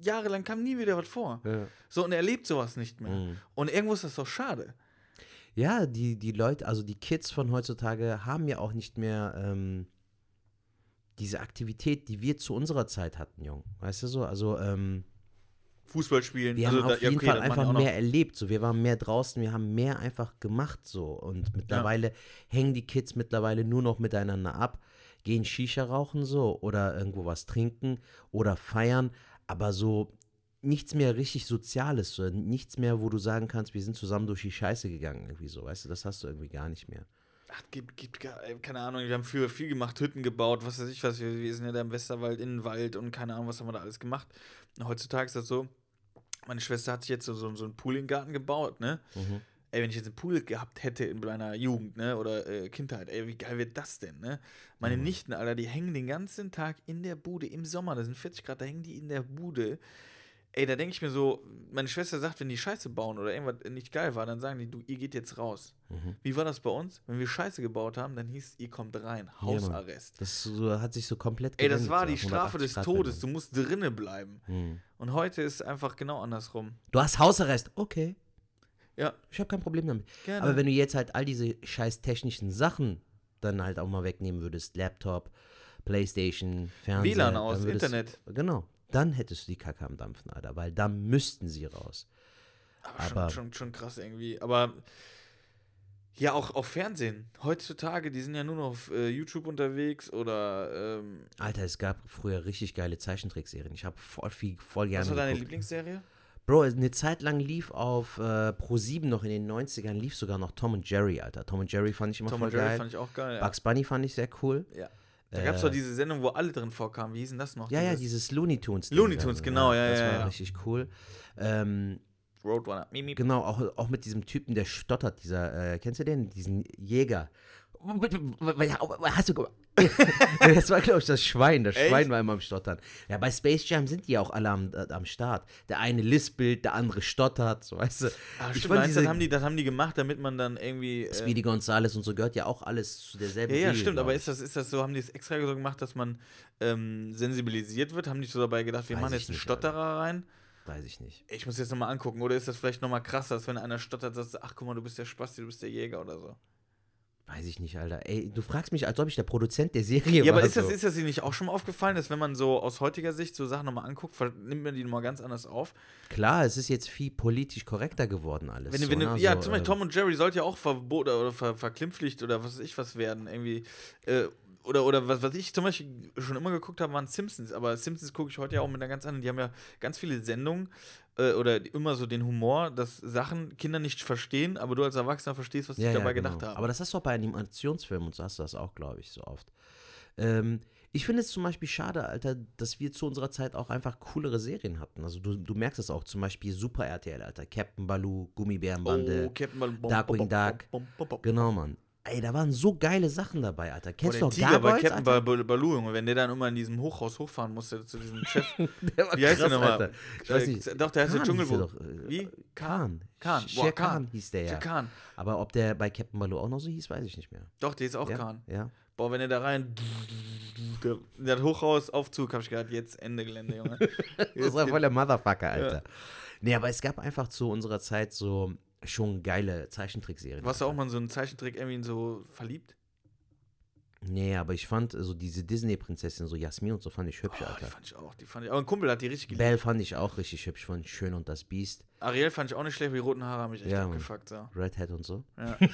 jahrelang kam nie wieder was vor. Ja. So, und er erlebt sowas nicht mehr. Mhm. Und irgendwo ist das doch schade. Ja, die, die Leute, also die Kids von heutzutage haben ja auch nicht mehr ähm, diese Aktivität, die wir zu unserer Zeit hatten, Jung. Weißt du so? Also, ähm, Fußball spielen. Wir also haben auf da, jeden okay, Fall einfach mehr erlebt. So, wir waren mehr draußen, wir haben mehr einfach gemacht so. Und mittlerweile ja. hängen die Kids mittlerweile nur noch miteinander ab, gehen Shisha rauchen so oder irgendwo was trinken oder feiern, aber so nichts mehr richtig Soziales, so, nichts mehr, wo du sagen kannst, wir sind zusammen durch die Scheiße gegangen, irgendwie so, weißt du, das hast du irgendwie gar nicht mehr. Ach, gibt, gibt, keine Ahnung, wir haben früher viel gemacht, Hütten gebaut, was weiß ich was, wir, wir sind ja da im Westerwald, in den Wald und keine Ahnung, was haben wir da alles gemacht. Heutzutage ist das so, meine Schwester hat sich jetzt so, so, so einen Pool in den Garten gebaut, ne? Mhm. Ey, wenn ich jetzt einen Pool gehabt hätte in meiner Jugend, ne, oder äh, Kindheit, ey, wie geil wird das denn, ne? Meine mhm. Nichten, Alter, die hängen den ganzen Tag in der Bude, im Sommer, da sind 40 Grad, da hängen die in der Bude Ey, da denke ich mir so, meine Schwester sagt, wenn die Scheiße bauen oder irgendwas nicht geil war, dann sagen die, du, ihr geht jetzt raus. Mhm. Wie war das bei uns? Wenn wir Scheiße gebaut haben, dann hieß, ihr kommt rein, Hausarrest. Ja, das so, hat sich so komplett Ey, das war die Strafe des Grad Todes, du musst drinne bleiben. Mhm. Und heute ist es einfach genau andersrum. Du hast Hausarrest, okay. Ja. Ich habe kein Problem damit. Gerne. Aber wenn du jetzt halt all diese scheiß technischen Sachen dann halt auch mal wegnehmen würdest, Laptop, Playstation, Fernseher. WLAN aus, Internet. Genau dann hättest du die Kacke am Dampfen, Alter, weil dann müssten sie raus. Aber, Aber schon, schon, schon, krass irgendwie. Aber ja, auch auf Fernsehen. Heutzutage, die sind ja nur noch auf äh, YouTube unterwegs oder. Ähm Alter, es gab früher richtig geile Zeichentrickserien. Ich habe voll viel, voll gerne. Was war deine Lieblingsserie? Bro, eine Zeit lang lief auf äh, Pro7 noch in den 90ern, lief sogar noch Tom und Jerry, Alter. Tom und Jerry fand ich immer Tom voll geil. Tom und Jerry fand ich auch geil. Ja. Bugs Bunny fand ich sehr cool. Ja. Da gab es doch äh, diese Sendung, wo alle drin vorkamen. Wie hieß denn das noch? Ja, dieses? ja, dieses Looney Tunes. Looney Tunes, genau, ja, ja. Das war ja. richtig cool. Ähm, Roadrunner. Mimi. Genau, auch, auch mit diesem Typen, der stottert, dieser, äh, kennst du den? Diesen Jäger. Hast du Das war, glaube ich, das Schwein. Das Echt? Schwein war immer am Stottern. Ja, bei Space Jam sind die auch alle am, äh, am Start. Der eine lispelt, der andere stottert, so weißt du. Ach, ich stimmt, diese, das, haben die, das haben die gemacht, damit man dann irgendwie. Äh, Speedy Gonzales und so gehört ja auch alles zu derselben Ja, ja, Serie, stimmt, aber ist das, ist das so, haben die es extra so gemacht, dass man ähm, sensibilisiert wird? Haben die so dabei gedacht, wir Weiß machen jetzt einen Stotterer Alter. rein? Weiß ich nicht. Ich muss jetzt nochmal angucken. Oder ist das vielleicht nochmal krasser, dass wenn einer stottert, sagst du, ach guck mal, du bist der Spasti, du bist der Jäger oder so? Weiß ich nicht, Alter. Ey, du fragst mich, als ob ich der Produzent der Serie Ja, war. aber ist so. das, ist das Ihnen nicht auch schon mal aufgefallen, dass wenn man so aus heutiger Sicht so Sachen nochmal anguckt, nimmt man die nochmal ganz anders auf? Klar, es ist jetzt viel politisch korrekter geworden alles. Wenn, so, wenn, ne? ja, so, zum Beispiel äh, Tom und Jerry sollte ja auch verboten oder ver, verklimpflicht oder was weiß ich was werden, irgendwie. Äh, oder, oder was, was ich zum Beispiel schon immer geguckt habe, waren Simpsons. Aber Simpsons gucke ich heute ja auch mit einer ganz anderen. Die haben ja ganz viele Sendungen äh, oder immer so den Humor, dass Sachen Kinder nicht verstehen, aber du als Erwachsener verstehst, was die ja, dabei ja, genau. gedacht haben. Aber das hast du auch bei Animationsfilmen und so hast du das auch, glaube ich, so oft. Ähm, ich finde es zum Beispiel schade, Alter, dass wir zu unserer Zeit auch einfach coolere Serien hatten. Also du, du merkst es auch, zum Beispiel Super RTL, Alter. Captain Baloo, Gummibärenbande. oh, Captain bom, Darkwing Duck. Genau, Mann. Ey, da waren so geile Sachen dabei, Alter. Oh, Kennst du den auch Tiger bei Gargoyles, Captain Alter? Bal- Baloo, Junge, wenn der dann immer in diesem Hochhaus hochfahren musste zu diesem Chef. Der war Wie heißt der krass, nochmal? Alter. Ich weiß Äh, nicht. Doch, der heißt der Dschungelbuch. äh, Wie? Khan. Khan. Boah, Khan Khan. hieß der ja. Ja. Khan. Aber ob der bei Captain Baloo auch noch so hieß, weiß ich nicht mehr. Doch, der ist auch ja? Khan. Ja. Boah, wenn er da rein. Der, der hat Hochhaus, Aufzug, hab ich gedacht, jetzt Ende Gelände, Junge. Das war voll der Motherfucker, Alter. Nee, aber es gab einfach zu unserer Zeit so schon geile Zeichentrickserien. Warst du auch mal in so einen Zeichentrick irgendwie so verliebt? Nee, aber ich fand so diese Disney-Prinzessin, so Jasmin und so, fand ich hübsch, Oh, die Alter. fand ich auch. Die fand ich, aber ein Kumpel hat die richtig geliebt. Belle fand ich auch richtig hübsch, von Schön und das Biest, Ariel fand ich auch nicht schlecht, aber die roten Haare haben mich echt Ja, abgefuckt. So. Red Hat und so. Ja.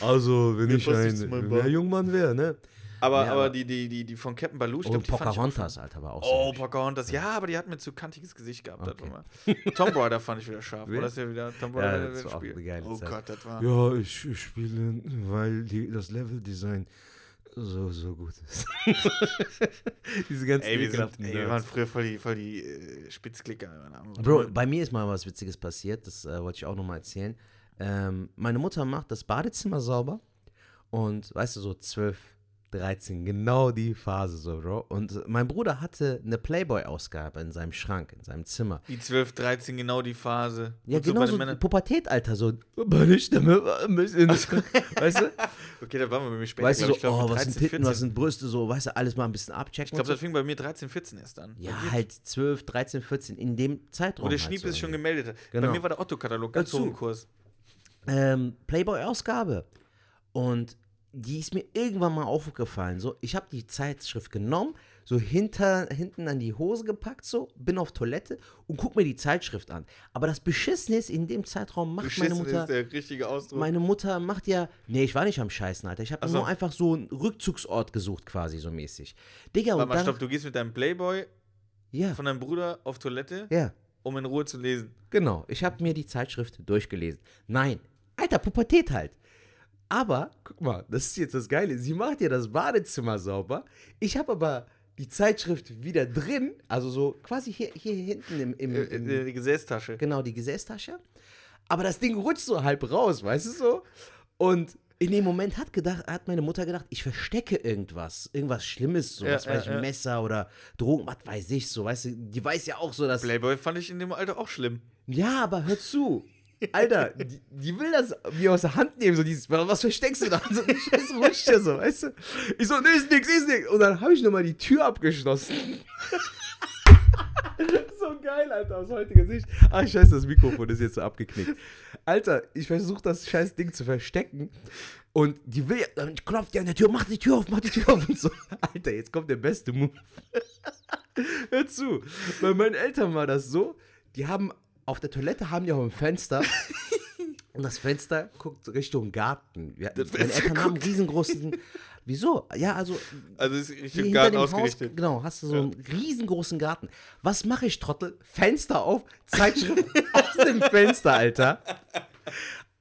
Also, wenn meinem Bart. Jungmann wäre, ne? Aber, Ja, aber aber- die, die, die, die von Captain Baloo, ich Und glaube, die fand ich auch Pocahontas, schon- Alter, war auch Oh, so hübsch. Pocahontas. Ja, aber die hat mir zu kantiges Gesicht gehabt. das Okay. war mal. Tomb Raider fand ich wieder scharf. Oder ist ja wieder Tomb Ja, Raider das wieder war auch Spiel. eine geile Oh Zeit. Gott, das war. Ja, ich, ich spiele, weil die, das Leveldesign so, so gut ist. Diese ganzen Ey, wir, sind, ey, wir waren früher voll die, voll die äh, Spitzklicker. Bro, bei mir ist mal was Witziges passiert, das äh, wollte ich auch nochmal erzählen. Ähm, meine Mutter macht das Badezimmer sauber und weißt du, so 12, 13, genau die Phase so, Bro. Und mein Bruder hatte eine Playboy-Ausgabe in seinem Schrank, in seinem Zimmer. Die 12, 13, genau die Phase. Ja, Und so genau so Männern- Pubertät, Alter, so, meine Stimme war ein bisschen, weißt du? Okay, da waren wir bei mir später. Weißt du, so, ich, glaub, oh, mit was 13, sind Titten, 14. was sind Brüste, so, weißt du, alles mal ein bisschen abchecken. Ich glaube, so. das fing bei mir 13, 14 erst an. Ja, Bei halt 12, 13, 14, in dem Zeitraum. Wo der halt Schniep so sich schon gemeldet hat. Genau. Bei mir war der Otto-Katalog ganz im Kurs. ähm, Playboy-Ausgabe. Und die ist mir irgendwann mal aufgefallen. So, ich habe die Zeitschrift genommen, so hinter, hinten an die Hose gepackt, so, bin auf Toilette und guck mir die Zeitschrift an. Aber das Beschissene ist, in dem Zeitraum macht meine Beschissen Mutter. ist der richtige Ausdruck. Meine Mutter macht ja. Nee, ich war nicht am Scheißen, Alter. Ich habe so. nur einfach so einen Rückzugsort gesucht, quasi so mäßig. Digga, Warte und mal, stopp, du gehst mit deinem Playboy Ja, von deinem Bruder auf Toilette, ja. um in Ruhe zu lesen. Genau, ich habe mir die Zeitschrift durchgelesen. Nein, alter, Pubertät halt. Aber, guck mal, das ist jetzt das Geile. Sie macht ja das Badezimmer sauber. Ich habe aber die Zeitschrift wieder drin, also so quasi hier, hier hinten im, im, Äh, im äh, die Gesäßtasche. genau, die Gesäßtasche. Aber das Ding rutscht so halb raus, weißt du so? Und in dem Moment hat, gedacht, hat meine Mutter gedacht, ich verstecke irgendwas. Irgendwas Schlimmes, so, Ja, was weiß ja, ich, ja. Messer oder Drogen, was weiß ich, so, weißt du? Die weiß ja auch so, dass. Playboy fand ich in dem Alter auch schlimm. Ja, aber hör zu. Alter, die, die will das mir aus der Hand nehmen, so dieses, was versteckst du da? So ein scheiß rutscht ja so, weißt du? Ich so, nee, ist nix, ist nix. Und dann habe ich nochmal die Tür abgeschlossen. so geil, Alter, aus heutiger Sicht. Ach, scheiße, das Mikrofon ist jetzt so abgeknickt. Alter, ich versuche das scheiß Ding zu verstecken. Und die will ja, dann klopft die an der Tür, mach die Tür auf, mach die Tür auf und so. Alter, jetzt kommt der beste Move. Hör zu. Bei meinen Eltern war das so, die haben auf der Toilette haben die auch ein Fenster. Und das Fenster guckt Richtung Garten. Wir, Das meine Eltern haben einen riesengroßen. Wieso? Ja, also. Also ist Richtung Garten dem ausgerichtet. Haus, genau, hast du so Ja. einen riesengroßen Garten. Was mache ich, Trottel? Fenster auf, Zeitschrift aus dem Fenster, Alter.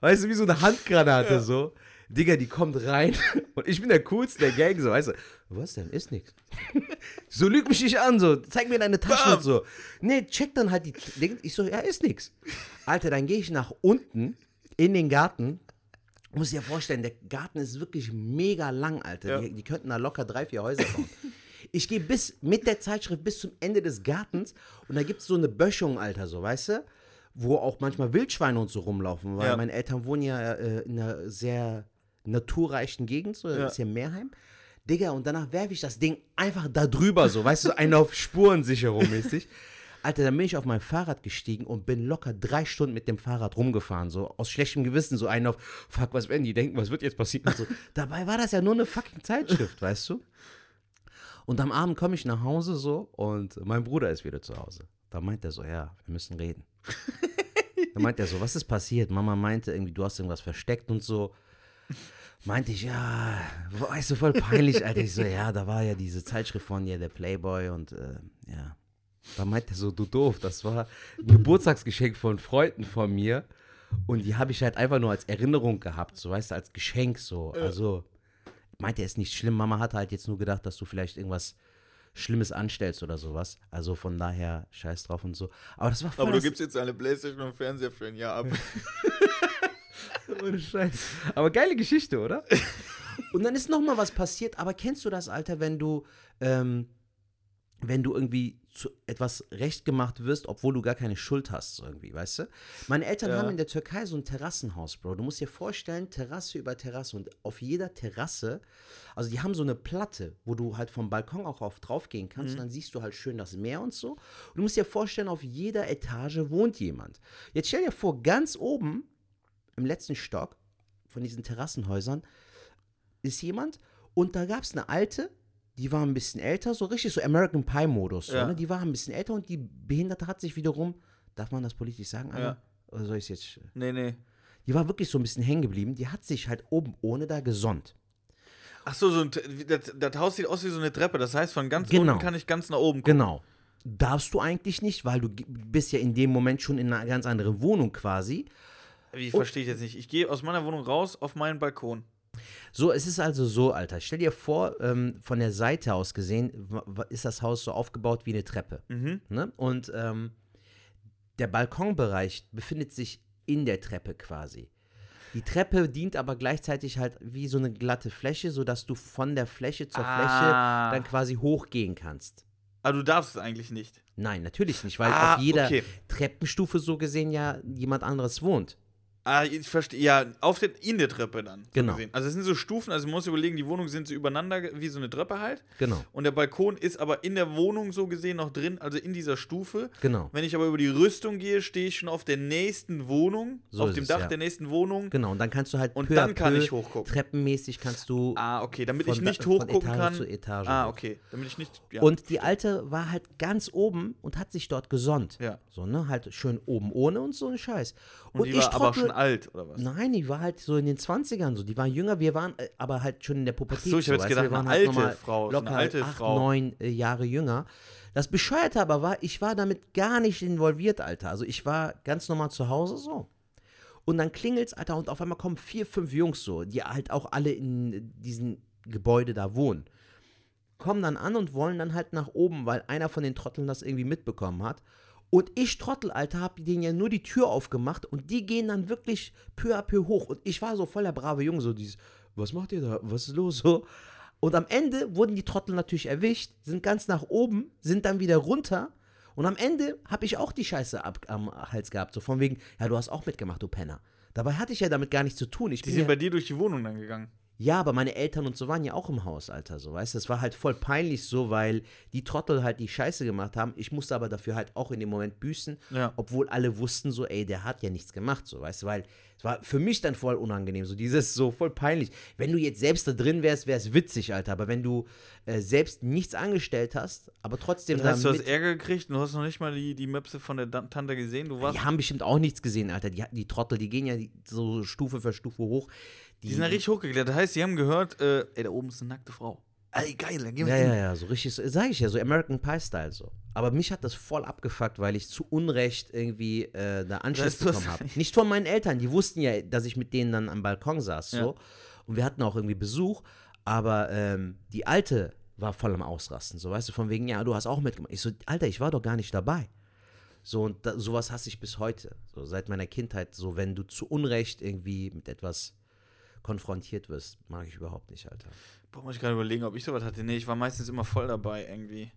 Weißt du, wie so eine Handgranate so. Digga, die kommt rein und ich bin der Coolste der Gang, so, weißt du. Was denn? Ist nix. so lüg mich nicht an, so, zeig mir deine Tasche Bam. und so. Nee, check dann halt die. Ich so, ja, ist nix. Alter, dann gehe ich nach unten in den Garten. Muss dir vorstellen, der Garten ist wirklich mega lang, Alter. Ja. Die, die könnten da locker drei, vier Häuser bauen. Ich gehe bis mit der Zeitschrift bis zum Ende des Gartens und da gibt es so eine Böschung, Alter, so, weißt du? Wo auch manchmal Wildschweine und so rumlaufen, weil Ja. meine Eltern wohnen ja äh, in einer sehr naturreichen Gegend, so, Ja. das ist ja Meerheim. Digga, und danach werfe ich das Ding einfach da drüber, so, weißt du, so einen auf Spurensicherung mäßig. Alter, dann bin ich auf mein Fahrrad gestiegen und bin locker drei Stunden mit dem Fahrrad rumgefahren, so aus schlechtem Gewissen, so einen auf, fuck, was werden die denken, was wird jetzt passieren? So. Dabei war das ja nur eine fucking Zeitschrift, weißt du? Und am Abend komme ich nach Hause so und mein Bruder ist wieder zu Hause. Da meint er so, ja, wir müssen reden. da meint er so, was ist passiert? Mama meinte irgendwie, du hast irgendwas versteckt und so. Meinte ich, ja, weißt du, voll peinlich, Alter. Ich so, ja, da war ja diese Zeitschrift von dir, der Playboy und äh, ja. Da meinte er so, du doof, das war ein Geburtstagsgeschenk von Freunden von mir. Und die habe ich halt einfach nur als Erinnerung gehabt, so weißt du, als Geschenk so. Also meinte er ist nicht schlimm. Mama hatte halt jetzt nur gedacht, dass du vielleicht irgendwas Schlimmes anstellst oder sowas. Also von daher scheiß drauf und so. Aber das war voll Aber du das- gibst jetzt eine Playstation und einen Fernseher für ein Jahr ab. Ohne Scheiß. Aber geile Geschichte, oder? Und dann ist noch mal was passiert. Aber kennst du das, Alter, wenn du, ähm, wenn du irgendwie zu etwas recht gemacht wirst, obwohl du gar keine Schuld hast, irgendwie, weißt du? Meine Eltern Ja. haben in der Türkei so ein Terrassenhaus, Bro. Du musst dir vorstellen, Terrasse über Terrasse und auf jeder Terrasse, also die haben so eine Platte, wo du halt vom Balkon auch auf drauf gehen kannst und dann siehst du halt schön das Meer und so. Und du musst dir vorstellen, auf jeder Etage wohnt jemand. Jetzt stell dir vor, ganz oben im letzten Stock von diesen Terrassenhäusern ist jemand und da gab es eine alte, die war ein bisschen älter, so richtig so American Pie-Modus. So, Ja. ne? Die war ein bisschen älter und die Behinderte hat sich wiederum, darf man das politisch sagen, Anna? Ja. Oder soll ich jetzt. nee, nee. Die war wirklich so ein bisschen hängen geblieben. Die hat sich halt oben ohne da gesonnt. Ach so, so ein, das, das Haus sieht aus wie so eine Treppe. Das heißt, von ganz Genau. unten kann ich ganz nach oben gucken. Genau. Darfst du eigentlich nicht, weil du bist ja in dem Moment schon in einer ganz anderen Wohnung quasi. Wie Oh. verstehe ich jetzt nicht? Ich gehe aus meiner Wohnung raus auf meinen Balkon. So, es ist also so, Alter. Stell dir vor, ähm, von der Seite aus gesehen, ist das Haus so aufgebaut wie eine Treppe. Mhm. Ne? Und ähm, der Balkonbereich befindet sich in der Treppe quasi. Die Treppe dient aber gleichzeitig halt wie so eine glatte Fläche, sodass du von der Fläche zur Ah. Fläche dann quasi hochgehen kannst. Aber du darfst es eigentlich nicht. Nein, natürlich nicht, weil Ah, auf jeder okay. Treppenstufe so gesehen ja jemand anderes wohnt. Ah, ich verstehe. Ja, auf der, in der Treppe dann. so Genau. gesehen. Also es sind so Stufen, also man muss überlegen, die Wohnungen sind so übereinander wie so eine Treppe halt. Genau, Und der Balkon ist aber in der Wohnung so gesehen noch drin, also in dieser Stufe. genau. Wenn ich aber über die Rüstung gehe, stehe ich schon auf der nächsten Wohnung, So auf dem es, Dach ja. der nächsten Wohnung. Genau, und dann kannst du halt Und peu dann kann peu ich hochgucken. Treppenmäßig kannst du Ah, okay, damit ich da- nicht von hochgucken Etage kann. zu Etage ah, okay, damit ich nicht. Ja. Und die alte war halt ganz oben und hat sich dort gesonnt. Ja. So, ne? Halt schön oben ohne und so ein Scheiß. Und, die war aber schon alt, oder was? Nein, die war halt so in den 20ern so. Die war jünger, wir waren äh, aber halt schon in der Pubertät. so, ich hab jetzt gedacht, wir waren eine halt alte Frau, so eine Locker alte acht, Frau. neun äh, Jahre jünger. Das Bescheuerte aber war, ich war damit gar nicht involviert, Alter. Also ich war ganz normal zu Hause so. Und dann klingelt's, Alter, und auf einmal kommen vier, fünf Jungs so, die halt auch alle in diesem Gebäude da wohnen. Kommen dann an und wollen dann halt nach oben, weil einer von den Trotteln das irgendwie mitbekommen hat. Und ich, Trottel, Alter, hab denen ja nur die Tür aufgemacht und die gehen dann wirklich peu à peu hoch. Und ich war so voll der brave Junge, so dieses, was macht ihr da? Was ist los? So. Und am Ende wurden die Trottel natürlich erwischt, sind ganz nach oben, sind dann wieder runter. Und am Ende habe ich auch die Scheiße ab, am Hals gehabt. So von wegen, ja, du hast auch mitgemacht, du Penner. Dabei hatte ich ja damit gar nichts zu tun. Ich Die bin sind ja, bei dir durch die Wohnung dann gegangen. Ja, aber meine Eltern und so waren ja auch im Haus, Alter, so, weißt du? Es war halt voll peinlich so, weil die Trottel halt die Scheiße gemacht haben. Ich musste aber dafür halt auch in dem Moment büßen, Ja. obwohl alle wussten so, ey, der hat ja nichts gemacht, so, weißt du? Weil es war für mich dann voll unangenehm, so dieses so voll peinlich. Wenn du jetzt selbst da drin wärst, wäre es witzig, Alter, aber wenn du äh, selbst nichts angestellt hast, aber trotzdem Das heißt, du da hast mit- Ärger gekriegt und du hast noch nicht mal die, die Möpse von der Dan- Tante gesehen. Du warst. die haben bestimmt auch nichts gesehen, Alter. Die, die Trottel, die gehen ja so Stufe für Stufe hoch. Die sind ja richtig hochgeklettert. Das heißt, die haben gehört, äh, ey, da oben ist eine nackte Frau. Ey, geil, dann gehen wir Ja, hin. ja, ja, so richtig, sage ich ja, so American Pie-Style so. Aber mich hat das voll abgefuckt, weil ich zu Unrecht irgendwie äh, da Anschluss bekommen habe. Nicht von meinen Eltern, die wussten ja, dass ich mit denen dann am Balkon saß, so. Ja. Und wir hatten auch irgendwie Besuch, aber ähm, die Alte war voll am Ausrasten, so, weißt du, von wegen, ja, du hast auch mitgemacht. Ich so, Alter, ich war doch gar nicht dabei. So, und da, sowas hasse ich bis heute. So, seit meiner Kindheit, so, wenn du zu Unrecht irgendwie mit etwas konfrontiert wirst, mag ich überhaupt nicht, Alter. Boah, muss ich gerade überlegen, ob ich sowas hatte. Nee, ich war meistens immer voll dabei irgendwie.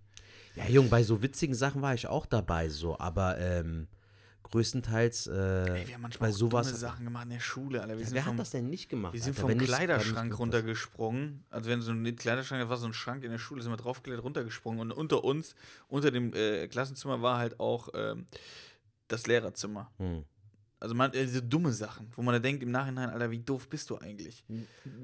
Ja, Jung, bei so witzigen Sachen war ich auch dabei, so, aber ähm, größtenteils äh, Ey, wir haben manchmal bei sowas. dumme Sachen gemacht in der Schule, Alter. Wir Ja, wer vom, hat das denn nicht gemacht? Wir sind Alter? vom Kleiderschrank runtergesprungen. Also wenn so ein Kleiderschrank, da war so ein Schrank in der Schule, sind wir draufgeklettert, runtergesprungen. Und unter uns, unter dem äh, Klassenzimmer, war halt auch ähm, das Lehrerzimmer. Hm. Also man, äh, diese dumme Sachen, wo man da denkt im Nachhinein, Alter, wie doof bist du eigentlich?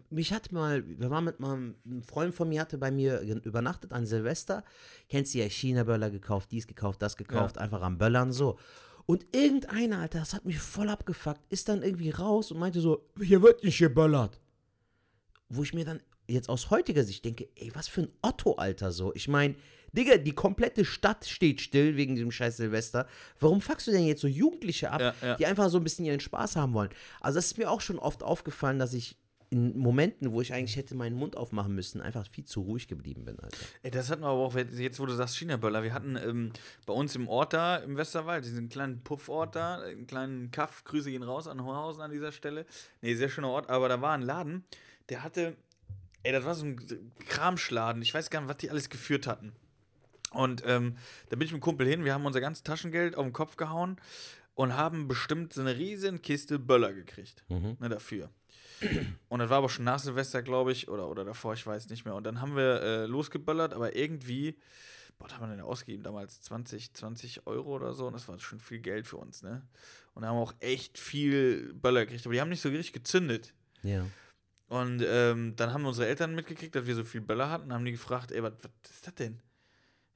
Mich hat mal, wir waren mit meinem ein Freund von mir, hatte bei mir übernachtet an Silvester. Kennst du ja China-Böller gekauft, dies gekauft, das gekauft, einfach am Böllern so. Und irgendeiner, Alter, das hat mich voll abgefuckt, ist dann irgendwie raus und meinte so, hier wird nicht geböllert. Wo ich mir dann jetzt aus heutiger Sicht denke, ey, was für ein Otto, Alter, so. Ich meine, Digga, die komplette Stadt steht still wegen diesem scheiß Silvester. Warum fuckst du denn jetzt so Jugendliche ab, Ja, ja. die einfach so ein bisschen ihren Spaß haben wollen? Also das ist mir auch schon oft aufgefallen, dass ich in Momenten, wo ich eigentlich hätte meinen Mund aufmachen müssen, einfach viel zu ruhig geblieben bin, Alter. Ey, das hatten wir aber auch, jetzt wo du sagst China-Böller, wir hatten ähm, bei uns im Ort da, im Westerwald, diesen kleinen Puffort da, einen kleinen Kaff, Grüße gehen raus an Horhausen an dieser Stelle. Nee, sehr schöner Ort, aber da war ein Laden, der hatte, ey, das war so ein Kramschladen, ich weiß gar nicht, was die alles geführt hatten. Und ähm, da bin ich mit dem Kumpel hin, wir haben unser ganzes Taschengeld auf den Kopf gehauen und haben bestimmt so eine riesen Kiste Böller gekriegt, Mhm. ne, dafür. Und das war aber schon nach Silvester, glaube ich, oder, oder davor, ich weiß nicht mehr. Und dann haben wir äh, losgeböllert, aber irgendwie, boah, was haben wir denn ausgegeben damals? 20, 20 Euro oder so. Und das war schon viel Geld für uns, ne? Und da haben wir auch echt viel Böller gekriegt, aber die haben nicht so richtig gezündet. Ja. Und ähm, dann haben unsere Eltern mitgekriegt, dass wir so viel Böller hatten, haben die gefragt, ey, was ist das denn?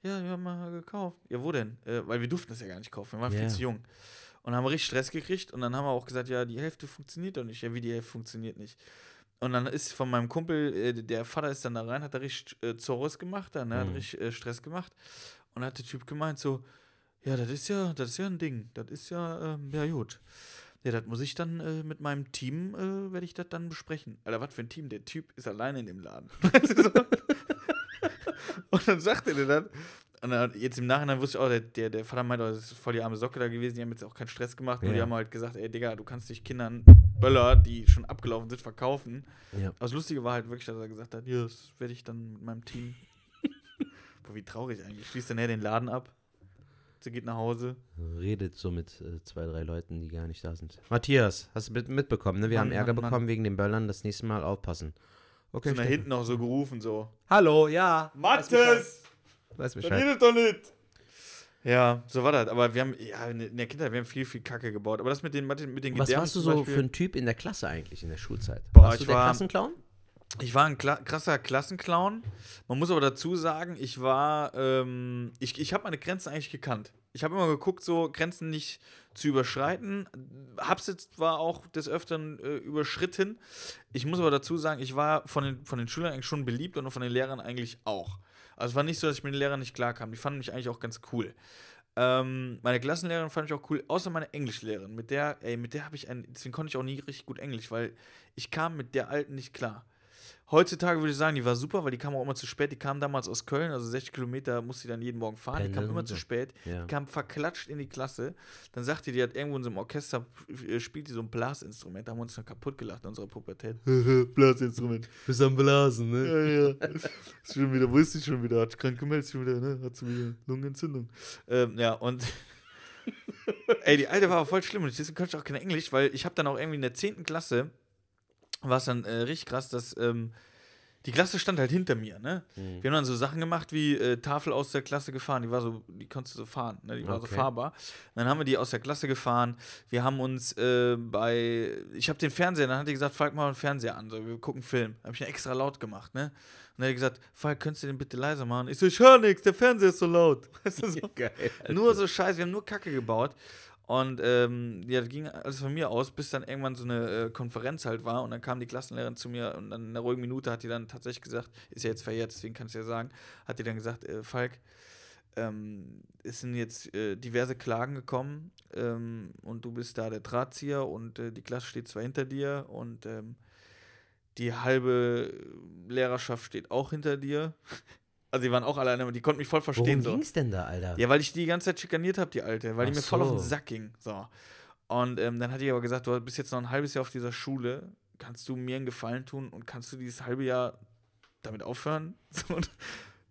Ja, die haben wir gekauft. Ja, wo denn? Äh, weil wir durften das ja gar nicht kaufen, wir waren Ja. viel zu jung. Und haben wir richtig Stress gekriegt und dann haben wir auch gesagt, ja, die Hälfte funktioniert doch nicht. Ja, wie die Hälfte funktioniert nicht. Und dann ist von meinem Kumpel, äh, der Vater ist dann da rein, hat da richtig äh, Zorros gemacht, dann, ne, hat Mhm. richtig äh, Stress gemacht. Und hat der Typ gemeint so, ja, das ist ja, das ist ja ein Ding, das ist ja, ähm, ja gut. Ja, das muss ich dann äh, mit meinem Team, äh, werde ich das dann besprechen. Alter, was für ein Team, der Typ ist alleine in dem Laden. Und dann sagte der dann, und dann, jetzt im Nachhinein wusste ich auch, der, der, der Vater meinte, oh, das ist voll die arme Socke da gewesen, die haben jetzt auch keinen Stress gemacht, nur die Ja. haben halt gesagt, ey Digga, du kannst dich Kindern Böller, die schon abgelaufen sind, verkaufen. Ja. Aber das Lustige war halt wirklich, dass er gesagt hat, ja, das werde ich dann mit meinem Team. Boah, wie traurig eigentlich. Schließt dann er den Laden ab. Sie geht nach Hause. Redet so mit äh, zwei, drei Leuten, die gar nicht da sind. Matthias, hast du mit, mitbekommen, ne? Wir Mann, haben Ärger Mann, Mann. bekommen wegen den Böllern. Das nächste Mal aufpassen. Okay, So nach hinten noch so gerufen, so. Hallo, ja. Mattes! Weiß Bescheid. redet doch nicht! Ja, so war das. Aber wir haben, ja, in der Kindheit, wir haben viel, viel Kacke gebaut. Aber das mit den, mit den, den Was Gedärmen warst du so Beispiel- für ein Typ in der Klasse eigentlich in der Schulzeit? Boah, warst du der war- Klassenclown? Ich war ein Kla krasser Klassenclown. Man muss aber dazu sagen, ich war, ähm, ich, ich habe meine Grenzen eigentlich gekannt. Ich habe immer geguckt, so Grenzen nicht zu überschreiten. Hab's jetzt zwar auch des Öfteren äh, überschritten. Ich muss aber dazu sagen, ich war von den, von den Schülern eigentlich schon beliebt und von den Lehrern eigentlich auch. Also es war nicht so, dass ich mit den Lehrern nicht klarkam. Die fanden mich eigentlich auch ganz cool. Ähm, meine Klassenlehrerin fand ich auch cool, außer meine Englischlehrerin. Mit der, ey, mit der habe ich ein, deswegen konnte ich auch nie richtig gut Englisch, weil ich kam mit der alten nicht klar. Heutzutage würde ich sagen, die war super, weil die kam auch immer zu spät. Die kam damals aus Köln, also 60 Kilometer musste sie dann jeden Morgen fahren. Die kam immer zu spät. Ja. Die kam verklatscht in die Klasse. Dann sagte die, die hat irgendwo in so einem Orchester, äh, spielt die so ein Blasinstrument. Da haben wir uns dann kaputt gelacht in unserer Pubertät. Blasinstrument. Bist am Blasen, ne? Ja, ja. Ist schon wieder, wo ist sie schon wieder? Hat krank gemeldet, schon wieder, ne? Hat sie wieder Lungenentzündung. Ähm, ja, und. Ey, die alte war voll schlimm und deswegen konnte ich auch kein Englisch, weil ich habe dann auch irgendwie in der 10. Klasse, war es dann äh, richtig krass, dass ähm, die Klasse stand halt hinter mir, ne? Mhm. Wir haben dann so Sachen gemacht wie äh, Tafel aus der Klasse gefahren, die war so, die konntest du so fahren, ne? Die war so Okay. fahrbar. Dann haben wir die aus der Klasse gefahren. Wir haben uns äh, bei, ich habe den Fernseher, dann hat die gesagt, Falk mal den Fernseher an, so, wir gucken Film. Habe ich ihn extra laut gemacht, ne? Und dann hat die gesagt, Falk, könntest du den bitte leiser machen? Ich so, ich höre nichts, der Fernseher ist so laut. Weißt du, so. Geil. Nur so Scheiße, wir haben nur Kacke gebaut. Und ähm, ja, das ging alles von mir aus, bis dann irgendwann so eine äh, Konferenz halt war. Und dann kam die Klassenlehrerin zu mir und dann in einer ruhigen Minute hat die dann tatsächlich gesagt, ist ja jetzt verjährt, deswegen kann ich ja sagen, hat die dann gesagt, äh, Falk, ähm, es sind jetzt äh, diverse Klagen gekommen ähm, und du bist da der Drahtzieher und äh, die Klasse steht zwar hinter dir und ähm, die halbe Lehrerschaft steht auch hinter dir. Also die waren auch alleine, aber die konnten mich voll verstehen. Worum so. ging's denn da, Alter? Ja, weil ich die die ganze Zeit schikaniert habe, die Alte, weil die Ach mir voll auf den so. Sack ging. So. Und ähm, dann hat die aber gesagt, du bist jetzt noch ein halbes Jahr auf dieser Schule, kannst du mir einen Gefallen tun und kannst du dieses halbe Jahr damit aufhören? So, und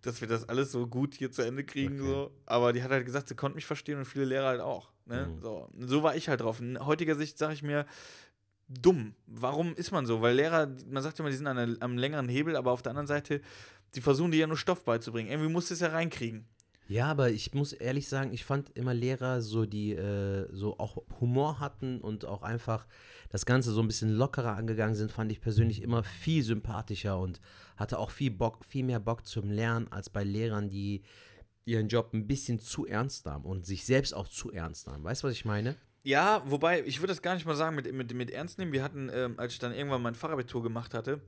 dass wir das alles so gut hier zu Ende kriegen. Okay. So. Aber die hat halt gesagt, sie konnte mich verstehen und viele Lehrer halt auch. Ne? Mhm. So. so war ich halt drauf. In heutiger Sicht sage ich mir, dumm. Warum ist man so? Weil Lehrer, man sagt immer, die sind an am längeren Hebel, aber auf der anderen Seite, die versuchen dir ja nur Stoff beizubringen. Irgendwie musst du es ja reinkriegen. Ja, aber ich muss ehrlich sagen, ich fand immer Lehrer so, die äh, so auch Humor hatten und auch einfach das Ganze so ein bisschen lockerer angegangen sind, fand ich persönlich immer viel sympathischer und hatte auch viel Bock, viel mehr Bock zum Lernen als bei Lehrern, die ihren Job ein bisschen zu ernst nahmen und sich selbst auch zu ernst nahmen. Weißt du, was ich meine? Ja, wobei, ich würde das gar nicht mal sagen mit, mit, mit ernst nehmen. Wir hatten, ähm, als ich dann irgendwann mein Fachabitur gemacht hatte,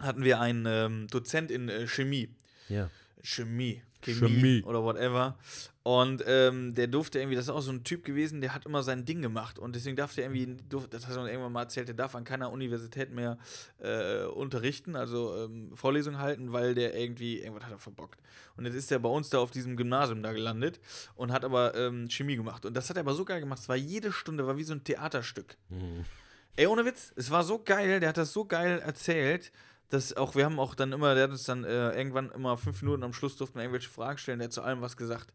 hatten wir einen ähm, Dozent in äh, Chemie. Ja. Chemie. Chemie, Chemie. oder whatever. Und ähm, der durfte irgendwie, das ist auch so ein Typ gewesen, der hat immer sein Ding gemacht. Und deswegen darf der irgendwie, durfte, das hat er irgendwann mal erzählt, der darf an keiner Universität mehr äh, unterrichten, also ähm, Vorlesungen halten, weil der irgendwie, irgendwas hat er verbockt. Und jetzt ist er bei uns da auf diesem Gymnasium da gelandet und hat aber ähm, Chemie gemacht. Und das hat er aber so geil gemacht, es war jede Stunde, war wie so ein Theaterstück. Mhm. Ey, ohne Witz, es war so geil, der hat das so geil erzählt das auch, wir haben auch dann immer, der hat uns dann äh, irgendwann immer fünf Minuten am Schluss durften wir irgendwelche Fragen stellen, der hat zu allem was gesagt.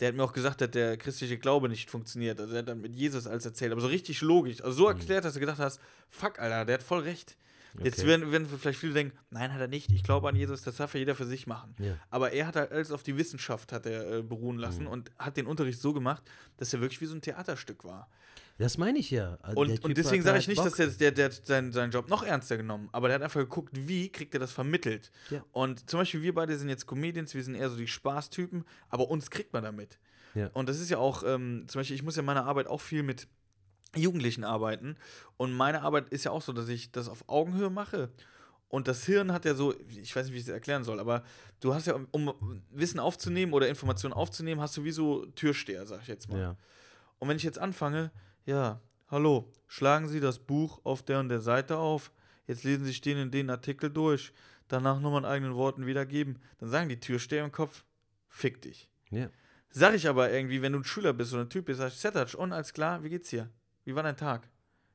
Der hat mir auch gesagt, dass der christliche Glaube nicht funktioniert. Also er hat dann mit Jesus alles erzählt, aber so richtig logisch. Also so mhm. erklärt, dass du gedacht hast, fuck, Alter, der hat voll recht. Okay. Jetzt werden, werden vielleicht viele denken, nein, hat er nicht. Ich glaube an Jesus, das darf ja jeder für sich machen. Ja. Aber er hat halt alles auf die Wissenschaft hat er äh, beruhen lassen mhm. und hat den Unterricht so gemacht, dass er wirklich wie so ein Theaterstück war. Das meine ich ja. Also und, und deswegen sage ich nicht, Bock. dass der, der, der hat seinen, seinen Job noch ernster genommen, aber der hat einfach geguckt, wie kriegt er das vermittelt. Ja. Und zum Beispiel wir beide sind jetzt Comedians, wir sind eher so die Spaßtypen, aber uns kriegt man damit. Ja. Und das ist ja auch, ähm, zum Beispiel, ich muss ja meine Arbeit auch viel mit Jugendlichen arbeiten. Und meine Arbeit ist ja auch so, dass ich das auf Augenhöhe mache. Und das Hirn hat ja so, ich weiß nicht, wie ich es erklären soll, aber du hast ja, um Wissen aufzunehmen oder Informationen aufzunehmen, hast du wie so Türsteher, sag ich jetzt mal. Ja. Und wenn ich jetzt anfange, ja, hallo, schlagen Sie das Buch auf der und der Seite auf. Jetzt lesen Sie den in den Artikel durch. Danach nur in eigenen Worten wiedergeben. Dann sagen die Türsteher im Kopf, fick dich. Ja. Sag ich aber irgendwie, wenn du ein Schüler bist oder ein Typ bist, sag ich, Setatsch, und alles klar, wie geht's hier? Wie war dein Tag?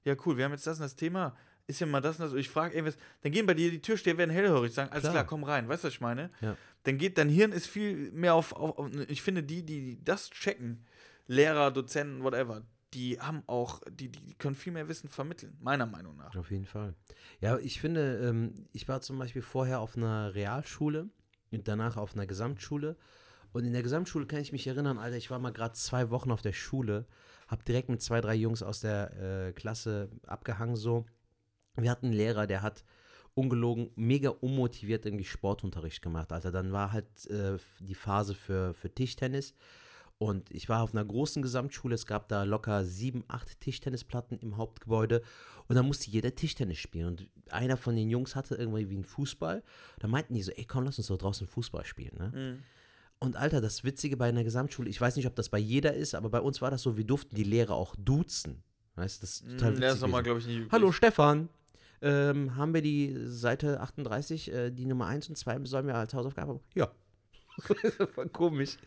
Ja, cool, wir haben jetzt das und das Thema. Ist ja mal das und das. Und ich frage irgendwas, dann gehen bei dir die Türsteher, werden hellhörig, sagen, alles klar. klar, komm rein. Weißt du, was ich meine? Ja. Dann geht dein Hirn ist viel mehr auf, auf, auf ich finde, die, die das checken, Lehrer, Dozenten, whatever, die haben auch, die, die können viel mehr Wissen vermitteln, meiner Meinung nach. Auf jeden Fall. Ja, ich finde, ähm, ich war zum Beispiel vorher auf einer Realschule und danach auf einer Gesamtschule. Und in der Gesamtschule kann ich mich erinnern, Alter, ich war mal gerade zwei Wochen auf der Schule, hab direkt mit zwei, drei Jungs aus der äh, Klasse abgehangen so. Wir hatten einen Lehrer, der hat ungelogen, mega unmotiviert irgendwie Sportunterricht gemacht. Alter, dann war halt äh, die Phase für, für Tischtennis. Und ich war auf einer großen Gesamtschule, es gab da locker sieben, acht Tischtennisplatten im Hauptgebäude und da musste jeder Tischtennis spielen. Und einer von den Jungs hatte irgendwie wie einen Fußball. Da meinten die so, ey komm, lass uns doch draußen Fußball spielen. Ne? Mhm. Und Alter, das Witzige bei einer Gesamtschule, ich weiß nicht, ob das bei jeder ist, aber bei uns war das so, wir durften die Lehrer auch duzen. Weißt du, das ist total witzig. Das ist glaube ich, Hallo Stefan, ähm, haben wir die Seite 38, äh, die Nummer 1 und 2 sollen wir als Hausaufgabe? Ja. Voll komisch.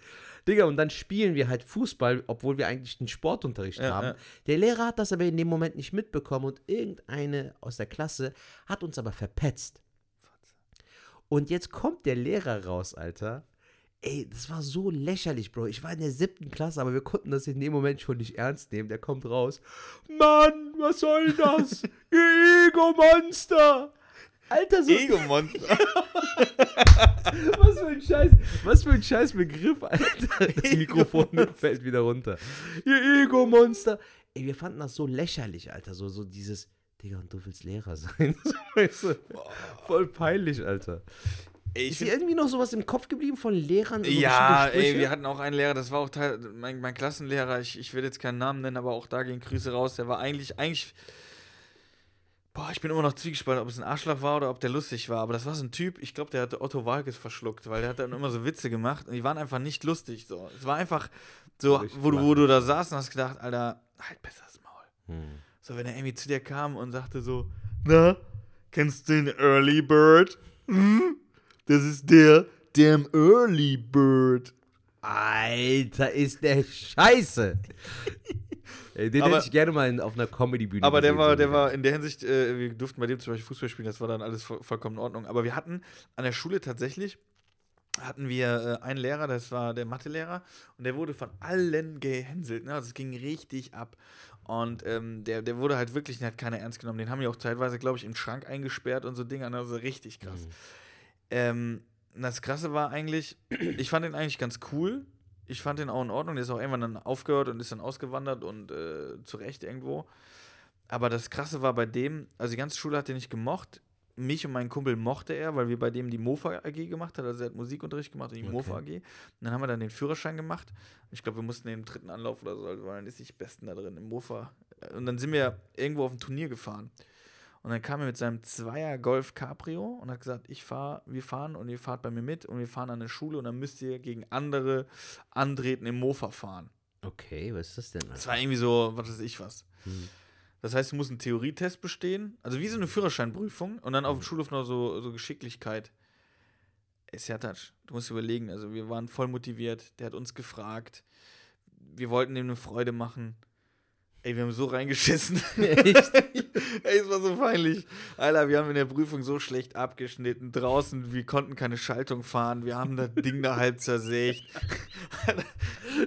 Digga, und dann spielen wir halt Fußball, obwohl wir eigentlich einen Sportunterricht ja, haben. Ja. Der Lehrer hat das aber in dem Moment nicht mitbekommen und irgendeine aus der Klasse hat uns aber verpetzt. Und jetzt kommt der Lehrer raus, Alter. Ey, das war so lächerlich, Bro. Ich war in der siebten Klasse, aber wir konnten das in dem Moment schon nicht ernst nehmen. Der kommt raus. Mann, was soll das? Ihr Ego-Monster! Alter, so. Ego-Monster. was für ein Scheiß, was für ein Scheiß Begriff, Alter. Das Mikrofon fällt wieder runter. Ihr Ego-Monster. Ey, wir fanden das so lächerlich, Alter. So, so dieses, Digga, und du willst Lehrer sein. So, weißt du, voll peinlich, Alter. Ey, ist dir irgendwie noch sowas im Kopf geblieben von Lehrern? So ja, ey, wir hatten auch einen Lehrer, das war auch Teil, mein, mein Klassenlehrer, ich, ich will jetzt keinen Namen nennen, aber auch da gehen Grüße raus. Der war eigentlich, eigentlich Boah, ich bin immer noch zwiegespalten, ob es ein Arschloch war oder ob der lustig war. Aber das war so ein Typ, ich glaube, der hatte Otto Walkes verschluckt, weil der hat dann immer so Witze gemacht und die waren einfach nicht lustig. So. Es war einfach so, wo du, wo du da saßt und hast gedacht, Alter, halt besser das Maul. Hm. So, wenn er irgendwie zu dir kam und sagte so, na, kennst du den Early Bird? Hm? Das ist der, damn Early Bird. Alter, ist der scheiße. Den aber, hätte ich gerne mal in, auf einer Comedy-Bühne Aber der war, der war in der Hinsicht, äh, wir durften bei dem zum Beispiel Fußball spielen, das war dann alles voll, vollkommen in Ordnung. Aber wir hatten an der Schule tatsächlich hatten wir äh, einen Lehrer, das war der Mathelehrer, und der wurde von allen gehänselt. Ne? Also es ging richtig ab. Und ähm, der, der wurde halt wirklich, der hat keiner ernst genommen. Den haben wir auch teilweise, glaube ich, im Schrank eingesperrt und so Dinge. Also richtig krass. Mhm. Ähm, das Krasse war eigentlich, ich fand den eigentlich ganz cool. Ich fand den auch in Ordnung. Der ist auch irgendwann dann aufgehört und ist dann ausgewandert und äh, zurecht irgendwo. Aber das Krasse war bei dem, also die ganze Schule hat den nicht gemocht mich und meinen Kumpel mochte er, weil wir bei dem die Mofa AG gemacht haben. Also er hat Musikunterricht gemacht, die okay. Mofa AG. Und dann haben wir dann den Führerschein gemacht. Ich glaube, wir mussten den dritten Anlauf oder so, weil dann ist nicht Besten da drin im Mofa. Und dann sind wir irgendwo auf ein Turnier gefahren. Und dann kam er mit seinem Zweier Golf Cabrio und hat gesagt, ich fahre, wir fahren und ihr fahrt bei mir mit und wir fahren an eine Schule und dann müsst ihr gegen andere antreten im Mofa fahren. Okay, was ist das denn? Das war irgendwie so, was weiß ich was. Hm. Das heißt, du musst einen Theorietest bestehen, also wie so eine Führerscheinprüfung und dann auf dem mhm. Schulhof noch so, so Geschicklichkeit. Ist ja touch. Du musst überlegen, also wir waren voll motiviert, der hat uns gefragt, wir wollten ihm eine Freude machen. Ey, wir haben so reingeschissen. Echt? Ey, es war so peinlich. Alter, wir haben in der Prüfung so schlecht abgeschnitten. Draußen, wir konnten keine Schaltung fahren. Wir haben das Ding da halb zersägt.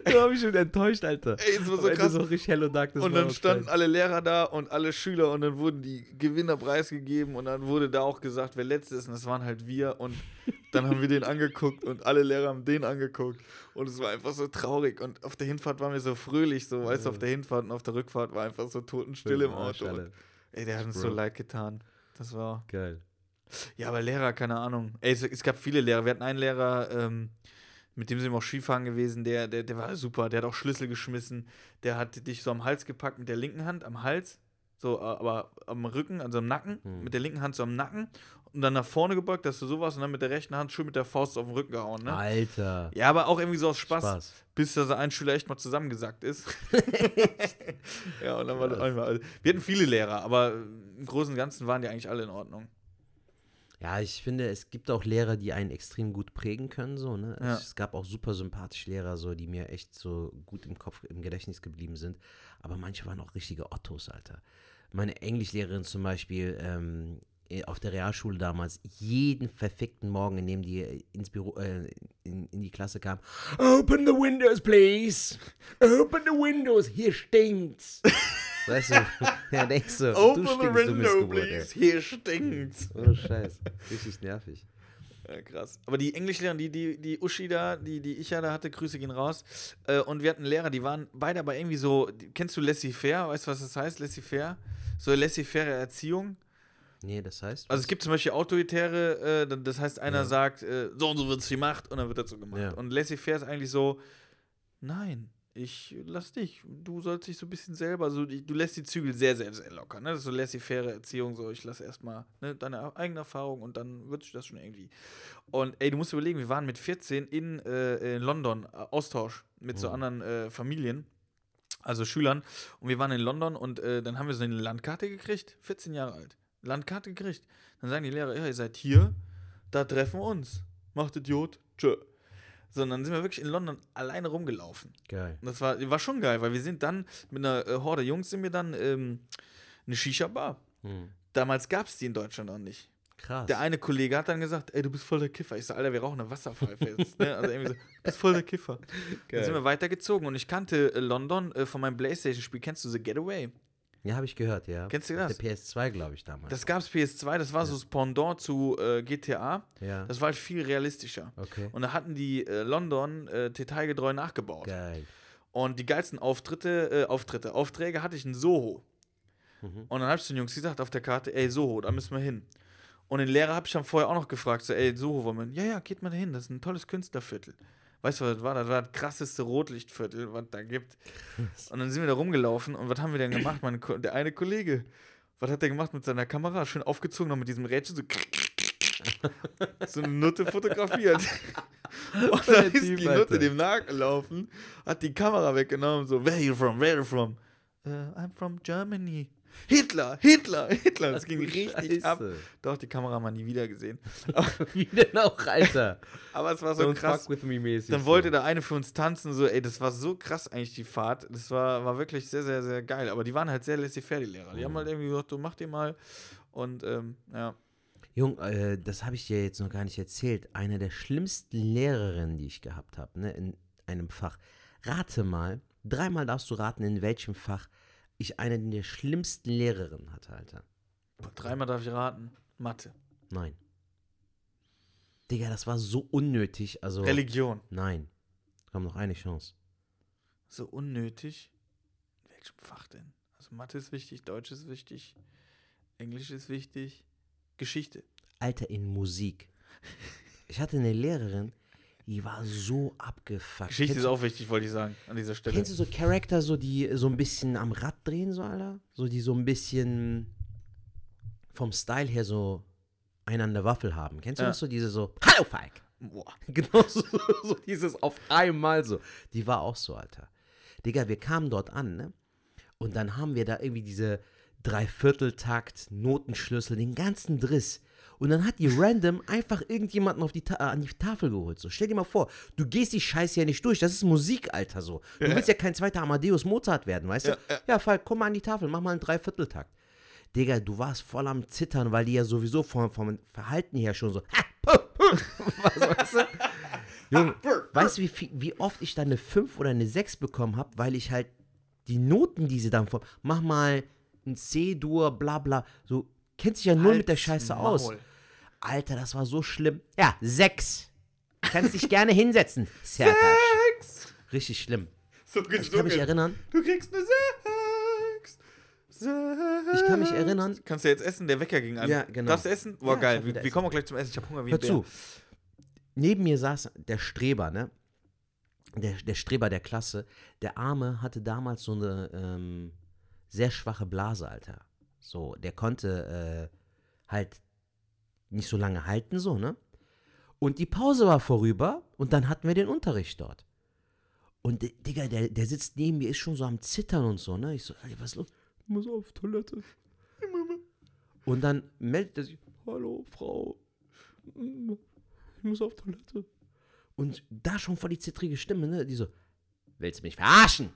da habe ich schon enttäuscht, Alter. Ey, es war so krass. So richtig Hello Dark, und dann standen alle Lehrer da und alle Schüler und dann wurden die Gewinner preisgegeben und dann wurde da auch gesagt, wer letzte ist. Und das waren halt wir. Und dann haben wir den angeguckt und alle Lehrer haben den angeguckt. Und es war einfach so traurig. Und auf der Hinfahrt waren wir so fröhlich, so, weißt du, auf der Hinfahrt und auf der Rückfahrt war einfach so totenstill im Auto. Und, ey, der hat uns Bro. so leid getan. Das war. Geil. Ja, aber Lehrer, keine Ahnung. Ey, es, es gab viele Lehrer. Wir hatten einen Lehrer, ähm, mit dem sind wir auch Skifahren gewesen, der, der, der war super, der hat auch Schlüssel geschmissen, der hat dich so am Hals gepackt mit der linken Hand, am Hals, so, aber am Rücken, also am Nacken, hm. mit der linken Hand so am Nacken und dann nach vorne gebeugt, dass du sowas und dann mit der rechten Hand schön mit der Faust auf den Rücken gehauen, ne? Alter. Ja, aber auch irgendwie so aus Spaß, Spaß. bis da ein Schüler echt mal zusammengesackt ist. ja, und dann war das einmal. Also, wir hatten viele Lehrer, aber im Großen und Ganzen waren die eigentlich alle in Ordnung. Ja, ich finde, es gibt auch Lehrer, die einen extrem gut prägen können, so, ne? Ja. Es gab auch super sympathische Lehrer, so, die mir echt so gut im Kopf, im Gedächtnis geblieben sind. Aber manche waren auch richtige Ottos, Alter. Meine Englischlehrerin zum Beispiel, ähm, äh, auf der Realschule damals jeden verfickten Morgen, in dem die äh, ins Büro, äh, in, in, die Klasse kam, Open the windows, please! Open the windows, hier stinkt's! weißt du, ja, denkst du, Open du stinkst, the window, du please, hier stinkt's! Oh, Scheiß, richtig nervig. Ja, krass. Aber die Englischlehrer, die, die, die Uschi da, die, die ich ja da hatte, Grüße gehen raus. Äh, und wir hatten Lehrer, die waren beide aber irgendwie so, kennst du Laissez-faire? Weißt du, was das heißt, Laissez-faire? So laissez-faire Erziehung. Nee, das heißt. Also es gibt zum Beispiel autoritäre, äh, das heißt, einer ja. sagt, äh, so und so wird es gemacht und dann wird das so gemacht. Ja. Und laissez-faire ist eigentlich so, nein, ich lass dich. Du sollst dich so ein bisschen selber, so, du lässt die Zügel sehr, sehr, sehr locker. Ne? Das ist so laissez-faire Erziehung, so ich lass erstmal ne, deine eigene Erfahrung und dann wird sich das schon irgendwie. Und ey, du musst überlegen, wir waren mit 14 in, äh, in London, äh, Austausch mit mhm. so anderen äh, Familien also Schülern. Und wir waren in London und äh, dann haben wir so eine Landkarte gekriegt, 14 Jahre alt. Landkarte gekriegt. Dann sagen die Lehrer, ja, ihr seid hier, da treffen wir uns. Macht Idiot, tschö. So, und dann sind wir wirklich in London alleine rumgelaufen. Geil. Und das war, war schon geil, weil wir sind dann mit einer äh, Horde Jungs sind wir dann ähm, eine Shisha-Bar. Hm. Damals gab es die in Deutschland noch nicht. Krass. Der eine Kollege hat dann gesagt, ey, du bist voll der Kiffer. Ich so, Alter, wir rauchen eine Wasserpfeife jetzt. ne? Also irgendwie so, du bist voll der Kiffer. Geil. Dann sind wir weitergezogen und ich kannte äh, London äh, von meinem Playstation-Spiel. Kennst du The Getaway? Ja, habe ich gehört, ja. Kennst du das? Der PS2, glaube ich, damals. Das gab es PS2, das war ja. so das Pendant zu äh, GTA. Ja. Das war halt viel realistischer. Okay. Und da hatten die äh, London äh, detailgetreu nachgebaut. Geil. Und die geilsten Auftritte, äh, Auftritte, Aufträge hatte ich in Soho. Mhm. Und dann habe ich zu den Jungs gesagt auf der Karte, ey, Soho, da müssen wir hin. Und den Lehrer habe ich dann vorher auch noch gefragt, so, ey, Soho wollen wir. Ja, ja, geht mal dahin, das ist ein tolles Künstlerviertel. Weißt du, was das war? Das war das krasseste Rotlichtviertel, was da gibt. Und dann sind wir da rumgelaufen und was haben wir denn gemacht? Meine, der eine Kollege, was hat der gemacht mit seiner Kamera? Schön aufgezogen, noch mit diesem Rädchen so, so eine Nutte fotografiert. und dann ist die Nutte dem nachgelaufen, hat die Kamera weggenommen, so, where are you from, where are you from? Uh, I'm from Germany. Hitler, Hitler, Hitler. Das ging richtig Scheiße. ab. Doch, die Kamera haben wir nie wieder gesehen. Wie denn auch, Alter? Aber es war so Don't krass. Dann wollte der eine für uns tanzen, so, ey, das war so krass eigentlich, die Fahrt. Das war, war wirklich sehr, sehr, sehr geil. Aber die waren halt sehr laissez-faire, die Lehrer. Die mhm. haben halt irgendwie gesagt, du mach dir mal. Und, ähm, ja. Jung, äh, das habe ich dir jetzt noch gar nicht erzählt. Eine der schlimmsten Lehrerinnen, die ich gehabt habe, ne, in einem Fach. Rate mal, dreimal darfst du raten, in welchem Fach ich eine der schlimmsten Lehrerinnen hatte, Alter. Dreimal darf ich raten. Mathe. Nein. Digga, das war so unnötig. Also, Religion. Nein. Komm, noch eine Chance. So unnötig? In welchem Fach denn? Also Mathe ist wichtig, Deutsch ist wichtig, Englisch ist wichtig, Geschichte. Alter, in Musik. Ich hatte eine Lehrerin, die war so abgefuckt. Geschichte ist auch wichtig, wollte ich sagen, an dieser Stelle. Kennst du so Charakter, so die so ein bisschen am Rad drehen, so, Alter? So die so ein bisschen vom Style her so einander Waffel haben. Kennst du Ja. das so? Diese so, Hallo Falk! Boah. Genau so, so dieses auf einmal so. Die war auch so, Alter. Digga, wir kamen dort an, ne? Und dann haben wir da irgendwie diese Dreivierteltakt, Notenschlüssel, den ganzen Driss. Und dann hat die random einfach irgendjemanden auf die Ta äh, an die Tafel geholt. So, stell dir mal vor, du gehst die Scheiße ja nicht durch. Das ist Musik, Alter, so. Du willst ja kein zweiter Amadeus Mozart werden, weißt du? Ja, Falk, komm mal an die Tafel, mach mal einen Dreivierteltakt. Digga, du warst voll am Zittern, weil die ja sowieso vom, vom Verhalten her schon so. Was, weißt du? Junge, weißt du, wie, viel- wie oft ich da eine 5 oder eine 6 bekommen habe, weil ich halt die Noten, die sie dann vor. Mach mal ein C-Dur, bla bla. So, kennt sich ja null mit der Scheiße aus. Maul. Alter, das war so schlimm. Ja, 6. Kannst dich gerne hinsetzen. Sertac. Richtig schlimm. So Ich kann mich erinnern, Du kriegst eine Sechs. Sechs. ich kann mich erinnern, Kannst du jetzt essen? Der Wecker ging an. Ja, genau. Darfst du essen? Boah, Ja, geil. Wir, wir kommen auch gleich zum Essen. Ich hab Hunger wie ein Hör zu. Neben mir saß der Streber, ne? Der, der Streber der Klasse. Der Arme hatte damals so eine ähm, sehr schwache Blase, Alter. So, der konnte äh, halt nicht so lange halten, so, ne? Und die Pause war vorüber und dann hatten wir den Unterricht dort. Und D- Digga, der, der sitzt neben mir, ist schon so am Zittern und so, ne? Ich so, Alter, was ist los? Ich muss auf Toilette. Und dann meldet er sich, hallo, Frau, ich muss auf Toilette. Und da schon voll die zittrige Stimme, ne? Die so, willst du mich verarschen?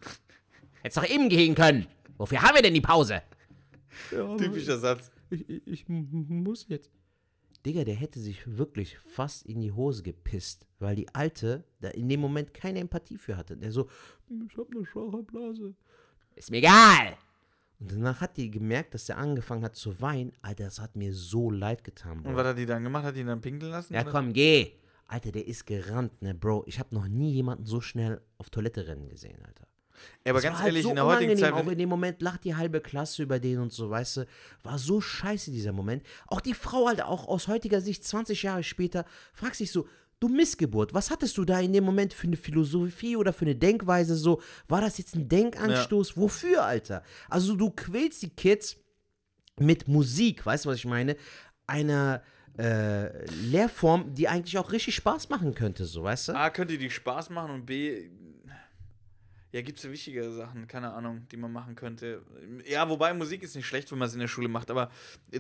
Hättest doch eben gehen können. Wofür haben wir denn die Pause? Ja, Typischer Satz. ich, ich, ich muss jetzt. Digga, der hätte sich wirklich fast in die Hose gepisst, weil die Alte da in dem Moment keine Empathie für hatte. Der so, ich hab eine schwache Blase. Ist mir egal. Und danach hat die gemerkt, dass der angefangen hat zu weinen. Alter, das hat mir so leid getan, Bro. Und was hat die dann gemacht? Hat die ihn dann pinkeln lassen? Ja, oder? komm, geh. Alter, der ist gerannt, ne, Bro. Ich habe noch nie jemanden so schnell auf Toilette rennen gesehen, Alter. Ja, aber Das ganz war halt ehrlich, so in der heutigen. Zeit. Auch in dem Moment lacht die halbe Klasse über den und so, weißt du. War so scheiße, dieser Moment. Auch die Frau, Alter, auch aus heutiger Sicht, 20 Jahre später, fragt sich so, du Missgeburt, was hattest du da in dem Moment für eine Philosophie oder für eine Denkweise so? War das jetzt ein Denkanstoß? Wofür, Alter? Also du quälst die Kids mit Musik, weißt du, was ich meine? Einer äh, Lehrform, die eigentlich auch richtig Spaß machen könnte, so, weißt du? A, könnte die Spaß machen und B, ja, gibt es ja wichtigere Sachen, keine Ahnung, die man machen könnte. Ja, wobei Musik ist nicht schlecht, wenn man es in der Schule macht, aber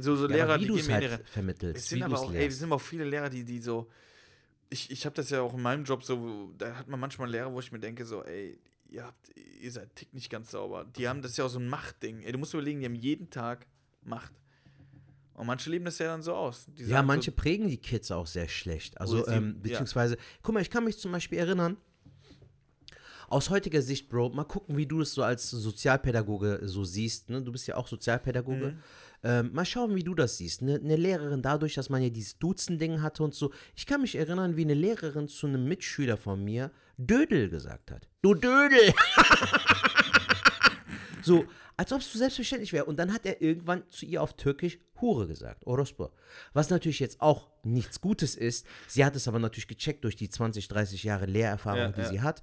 so, so Ja, Lehrer, die in halt ihre. vermittelst, Es sind aber auch, ey, es sind aber auch viele Lehrer, die, die so. Ich, ich habe das ja auch in meinem Job so, da hat man manchmal Lehrer, wo ich mir denke, so, ey, ihr habt, ihr seid tick nicht ganz sauber. Die haben das ja auch so ein Machtding. Ey, du musst überlegen, die haben jeden Tag Macht. Und manche leben das ja dann so aus. Die Ja, manche So, prägen die Kids auch sehr schlecht. Also, ähm, ja. beziehungsweise, guck mal, ich kann mich zum Beispiel erinnern, aus heutiger Sicht, Bro, mal gucken, wie du es so als Sozialpädagoge so siehst. Ne? Du bist ja auch Sozialpädagoge. Mhm. Ähm, mal schauen, wie du das siehst. Ne? Eine Lehrerin, dadurch, dass man ja dieses Duzen-Ding hatte und so. Ich kann mich erinnern, wie eine Lehrerin zu einem Mitschüler von mir Dödel gesagt hat. Du Dödel! So, als ob es so selbstverständlich wäre. Und dann hat er irgendwann zu ihr auf Türkisch Hure gesagt, Orospo. Was natürlich jetzt auch nichts Gutes ist. Sie hat es aber natürlich gecheckt durch die 20, 30 Jahre Lehrerfahrung, Ja, die ja. sie hat.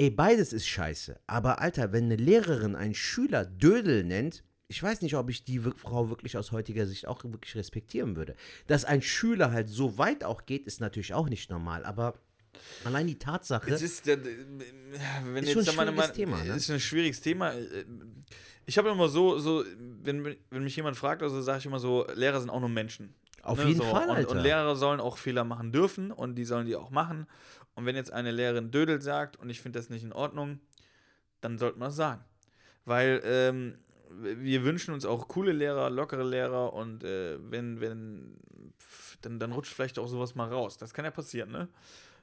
Ey, beides ist scheiße. Aber Alter, wenn eine Lehrerin einen Schüler Dödel nennt, ich weiß nicht, ob ich die Frau wirklich aus heutiger Sicht auch wirklich respektieren würde. Dass ein Schüler halt so weit auch geht, ist natürlich auch nicht normal. Aber allein die Tatsache. Es ist, äh, wenn Ist jetzt schon ein schwieriges Thema, ne? ist ein schwieriges Thema. Ich habe immer so, so wenn, wenn mich jemand fragt, also sage ich immer so, Lehrer sind auch nur Menschen. Auf Ne, jeden so. Fall, und, Alter. und Lehrer sollen auch Fehler machen dürfen und die sollen die auch machen. Und wenn jetzt eine Lehrerin Dödel sagt und ich finde das nicht in Ordnung, dann sollte man das sagen. Weil, ähm, wir wünschen uns auch coole Lehrer, lockere Lehrer und äh, wenn, wenn, dann, dann rutscht vielleicht auch sowas mal raus. Das kann ja passieren, ne?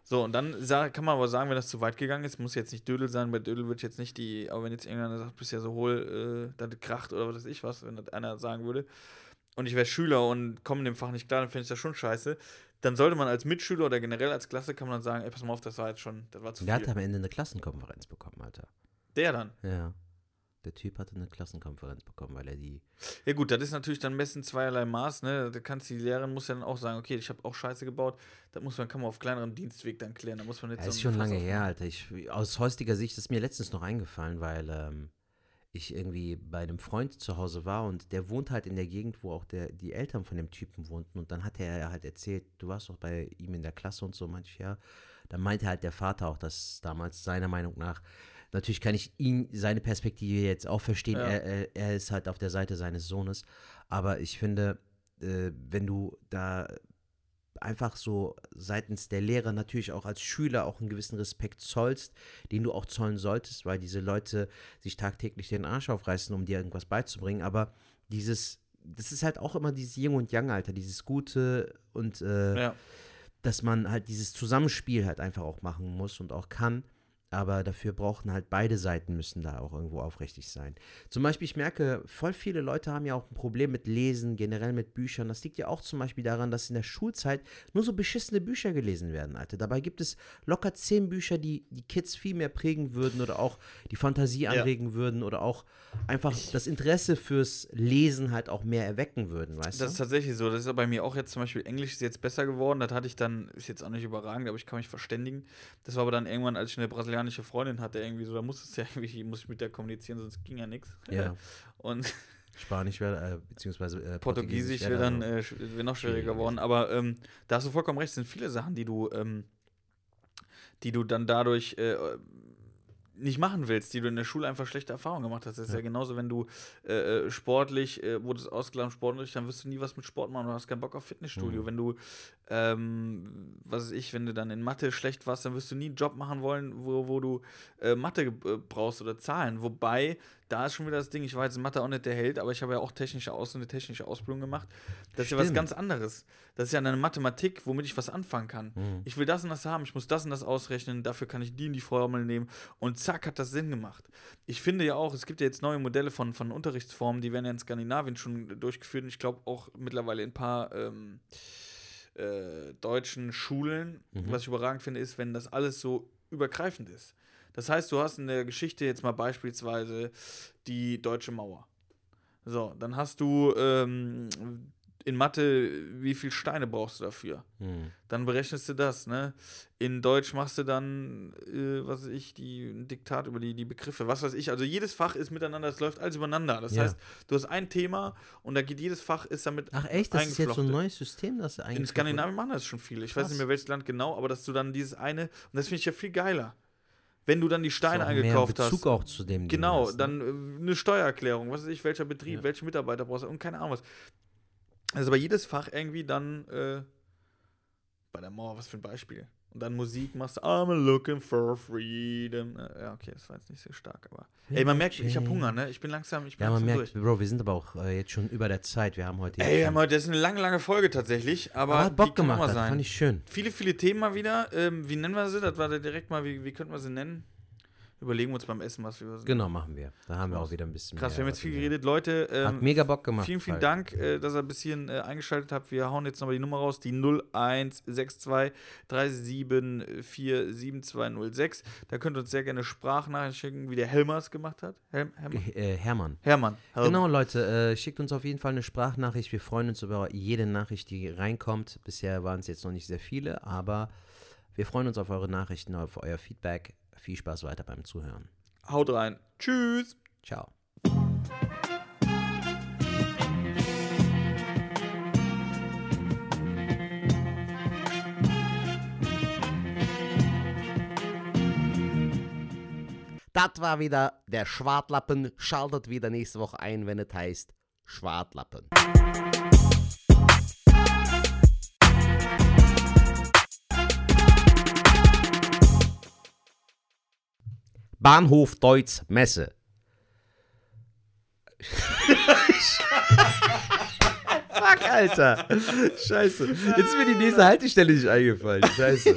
So, und dann kann man aber sagen, wenn das zu weit gegangen ist, muss jetzt nicht Dödel sein, bei Dödel wird jetzt nicht die, aber wenn jetzt irgendeiner sagt, bist ja so hohl, äh, das kracht oder was weiß ich was, wenn das einer sagen würde, und ich wäre Schüler und komme dem Fach nicht klar, dann finde ich das schon scheiße. Dann sollte man als Mitschüler oder generell als Klasse kann man dann sagen, ey, pass mal auf, das war jetzt schon, das war zu Der viel. Der hat am Ende eine Klassenkonferenz bekommen, Alter. Der dann? Ja. Der Typ hatte eine Klassenkonferenz bekommen, weil er die. Ja, gut, das ist natürlich dann messen zweierlei Maß, ne? Da kannst die Lehrerin muss ja dann auch sagen, okay, ich habe auch Scheiße gebaut. Das muss man, kann man auf kleinerem Dienstweg dann klären. Da muss man jetzt. Das so ist schon lange her, Alter. Ich, aus heutiger Sicht ist mir letztens noch eingefallen, weil ähm, ich irgendwie bei einem Freund zu Hause war und der wohnt halt in der Gegend, wo auch der, die Eltern von dem Typen wohnten. Und dann hat er halt erzählt, du warst doch bei ihm in der Klasse und so, manch ja. Dann meinte halt der Vater auch, dass damals seiner Meinung nach Natürlich kann ich ihn, seine Perspektive jetzt auch verstehen. Ja. Er, er, ist halt auf der Seite seines Sohnes. Aber ich finde, äh, wenn du da einfach so seitens der Lehrer natürlich auch als Schüler auch einen gewissen Respekt zollst, den du auch zollen solltest, weil diese Leute sich tagtäglich den Arsch aufreißen, um dir irgendwas beizubringen. Aber dieses, das ist halt auch immer dieses Yin und Yang, Alter, dieses Gute und äh, ja. dass man halt dieses Zusammenspiel halt einfach auch machen muss und auch kann aber dafür brauchen halt beide Seiten müssen da auch irgendwo aufrichtig sein. Zum Beispiel, ich merke, voll viele Leute haben ja auch ein Problem mit Lesen, generell mit Büchern. Das liegt ja auch zum Beispiel daran, dass in der Schulzeit nur so beschissene Bücher gelesen werden, Alter. Dabei gibt es locker zehn Bücher, die die Kids viel mehr prägen würden oder auch die Fantasie anregen ja. würden oder auch einfach das Interesse fürs Lesen halt auch mehr erwecken würden, weißt das du? Das ist tatsächlich so. Das ist bei mir auch jetzt zum Beispiel Englisch ist jetzt besser geworden. Das hatte ich dann, ist jetzt auch nicht überragend, aber ich kann mich verständigen. Das war aber dann irgendwann, als ich eine Brasilianer brasilianische Freundin hatte, irgendwie so, da musstest du ja irgendwie, muss ich mit der kommunizieren, sonst ging ja nichts. Ja. Und Spanisch wäre, äh, beziehungsweise äh, Portugiesisch wäre dann äh, wär noch schwieriger geworden. Aber ähm, da hast du vollkommen recht, es sind viele Sachen, die du, ähm, die du dann dadurch äh, nicht machen willst, die du in der Schule einfach schlechte Erfahrungen gemacht hast. Das ist ja, ja genauso, wenn du äh, äh sportlich äh, wurdest ausgeladen, sportlich, dann wirst du nie was mit Sport machen, du hast keinen Bock auf Fitnessstudio. Mhm. Wenn du, ähm, was weiß ich, wenn du dann in Mathe schlecht warst, dann wirst du nie einen Job machen wollen, wo, wo du äh, Mathe äh, brauchst oder Zahlen. Wobei da ist schon wieder das Ding, ich war jetzt in Mathe auch nicht der Held, aber ich habe ja auch technische Aus eine technische Ausbildung gemacht. Das Stimmt. ist ja was ganz anderes. Das ist ja eine Mathematik, womit ich was anfangen kann. Mhm. Ich will das und das haben, ich muss das und das ausrechnen, dafür kann ich die in die Formel nehmen und zack, hat das Sinn gemacht. Ich finde ja auch, es gibt ja jetzt neue Modelle von, von Unterrichtsformen, die werden ja in Skandinavien schon durchgeführt und ich glaube auch mittlerweile in ein paar ähm, äh, deutschen Schulen. Mhm. Was ich überragend finde, ist, wenn das alles so übergreifend ist. Das heißt, du hast in der Geschichte jetzt mal beispielsweise die Deutsche Mauer. So, dann hast du ähm, in Mathe, wie viele Steine brauchst du dafür? Hm. Dann berechnest du das, ne? In Deutsch machst du dann, äh, was weiß ich, die, ein Diktat über die, die Begriffe, was weiß ich. Also jedes Fach ist miteinander, es läuft alles übereinander. Das ja. heißt, du hast ein Thema und da geht jedes Fach ist damit. Ach echt, das ist jetzt so ein neues System, das eigentlich. In Skandinavien machen das schon viele. Ich Krass. weiß nicht mehr welches Land genau, aber dass du dann dieses eine, und das finde ich ja viel geiler wenn du dann die Steine so, eingekauft hast. Bezug auch zu dem. Genau, hast, ne? dann äh, eine Steuererklärung, was weiß ich, welcher Betrieb, ja. welche Mitarbeiter brauchst du und keine Ahnung was. Also bei jedes Fach irgendwie dann äh, bei der Mauer, was für ein Beispiel. Und dann Musik machst du, I'm looking for freedom. Äh, ja, okay, das war jetzt nicht so stark, aber. Ey, man merkt, ich habe Hunger, ne? Ich bin langsam, ich bin Ja, man merkt, durch. Bro, wir sind aber auch äh, jetzt schon über der Zeit. Wir haben heute. Ey, wir haben heute, das ist eine lange, lange Folge tatsächlich, aber. aber hat Bock gemacht, das fand ich schön. Viele, viele Themen mal wieder. Ähm, wie nennen wir sie? Das war direkt mal, wie, wie könnten wir sie nennen? Überlegen wir uns beim Essen, was wir. Genau, machen wir. Da haben wir auch wieder ein bisschen Krass, mehr. Krass, wir haben jetzt viel geredet. Leute, ähm, hat mega Bock gemacht. Vielen, vielen. Dank, äh, dass ihr ein bisschen äh, eingeschaltet habt. Wir hauen jetzt nochmal die Nummer raus: die 0162 3747206. Da könnt ihr uns sehr gerne Sprachnachrichten schicken, wie der Helmer es gemacht hat. Hel Hermann. Äh, Hermann. Hermann. Genau, Leute, äh, schickt uns auf jeden Fall eine Sprachnachricht. Wir freuen uns über jede Nachricht, die reinkommt. Bisher waren es jetzt noch nicht sehr viele, aber wir freuen uns auf eure Nachrichten, auf euer Feedback. Viel Spaß weiter beim Zuhören. Haut rein. Tschüss. Ciao. Das war wieder der Schwartlappen. Schaltet wieder nächste Woche ein, wenn es heißt Schwartlappen. Bahnhof Deutz Messe. Fuck, Alter. Scheiße. Jetzt ist mir die nächste Haltestelle nicht eingefallen. Scheiße.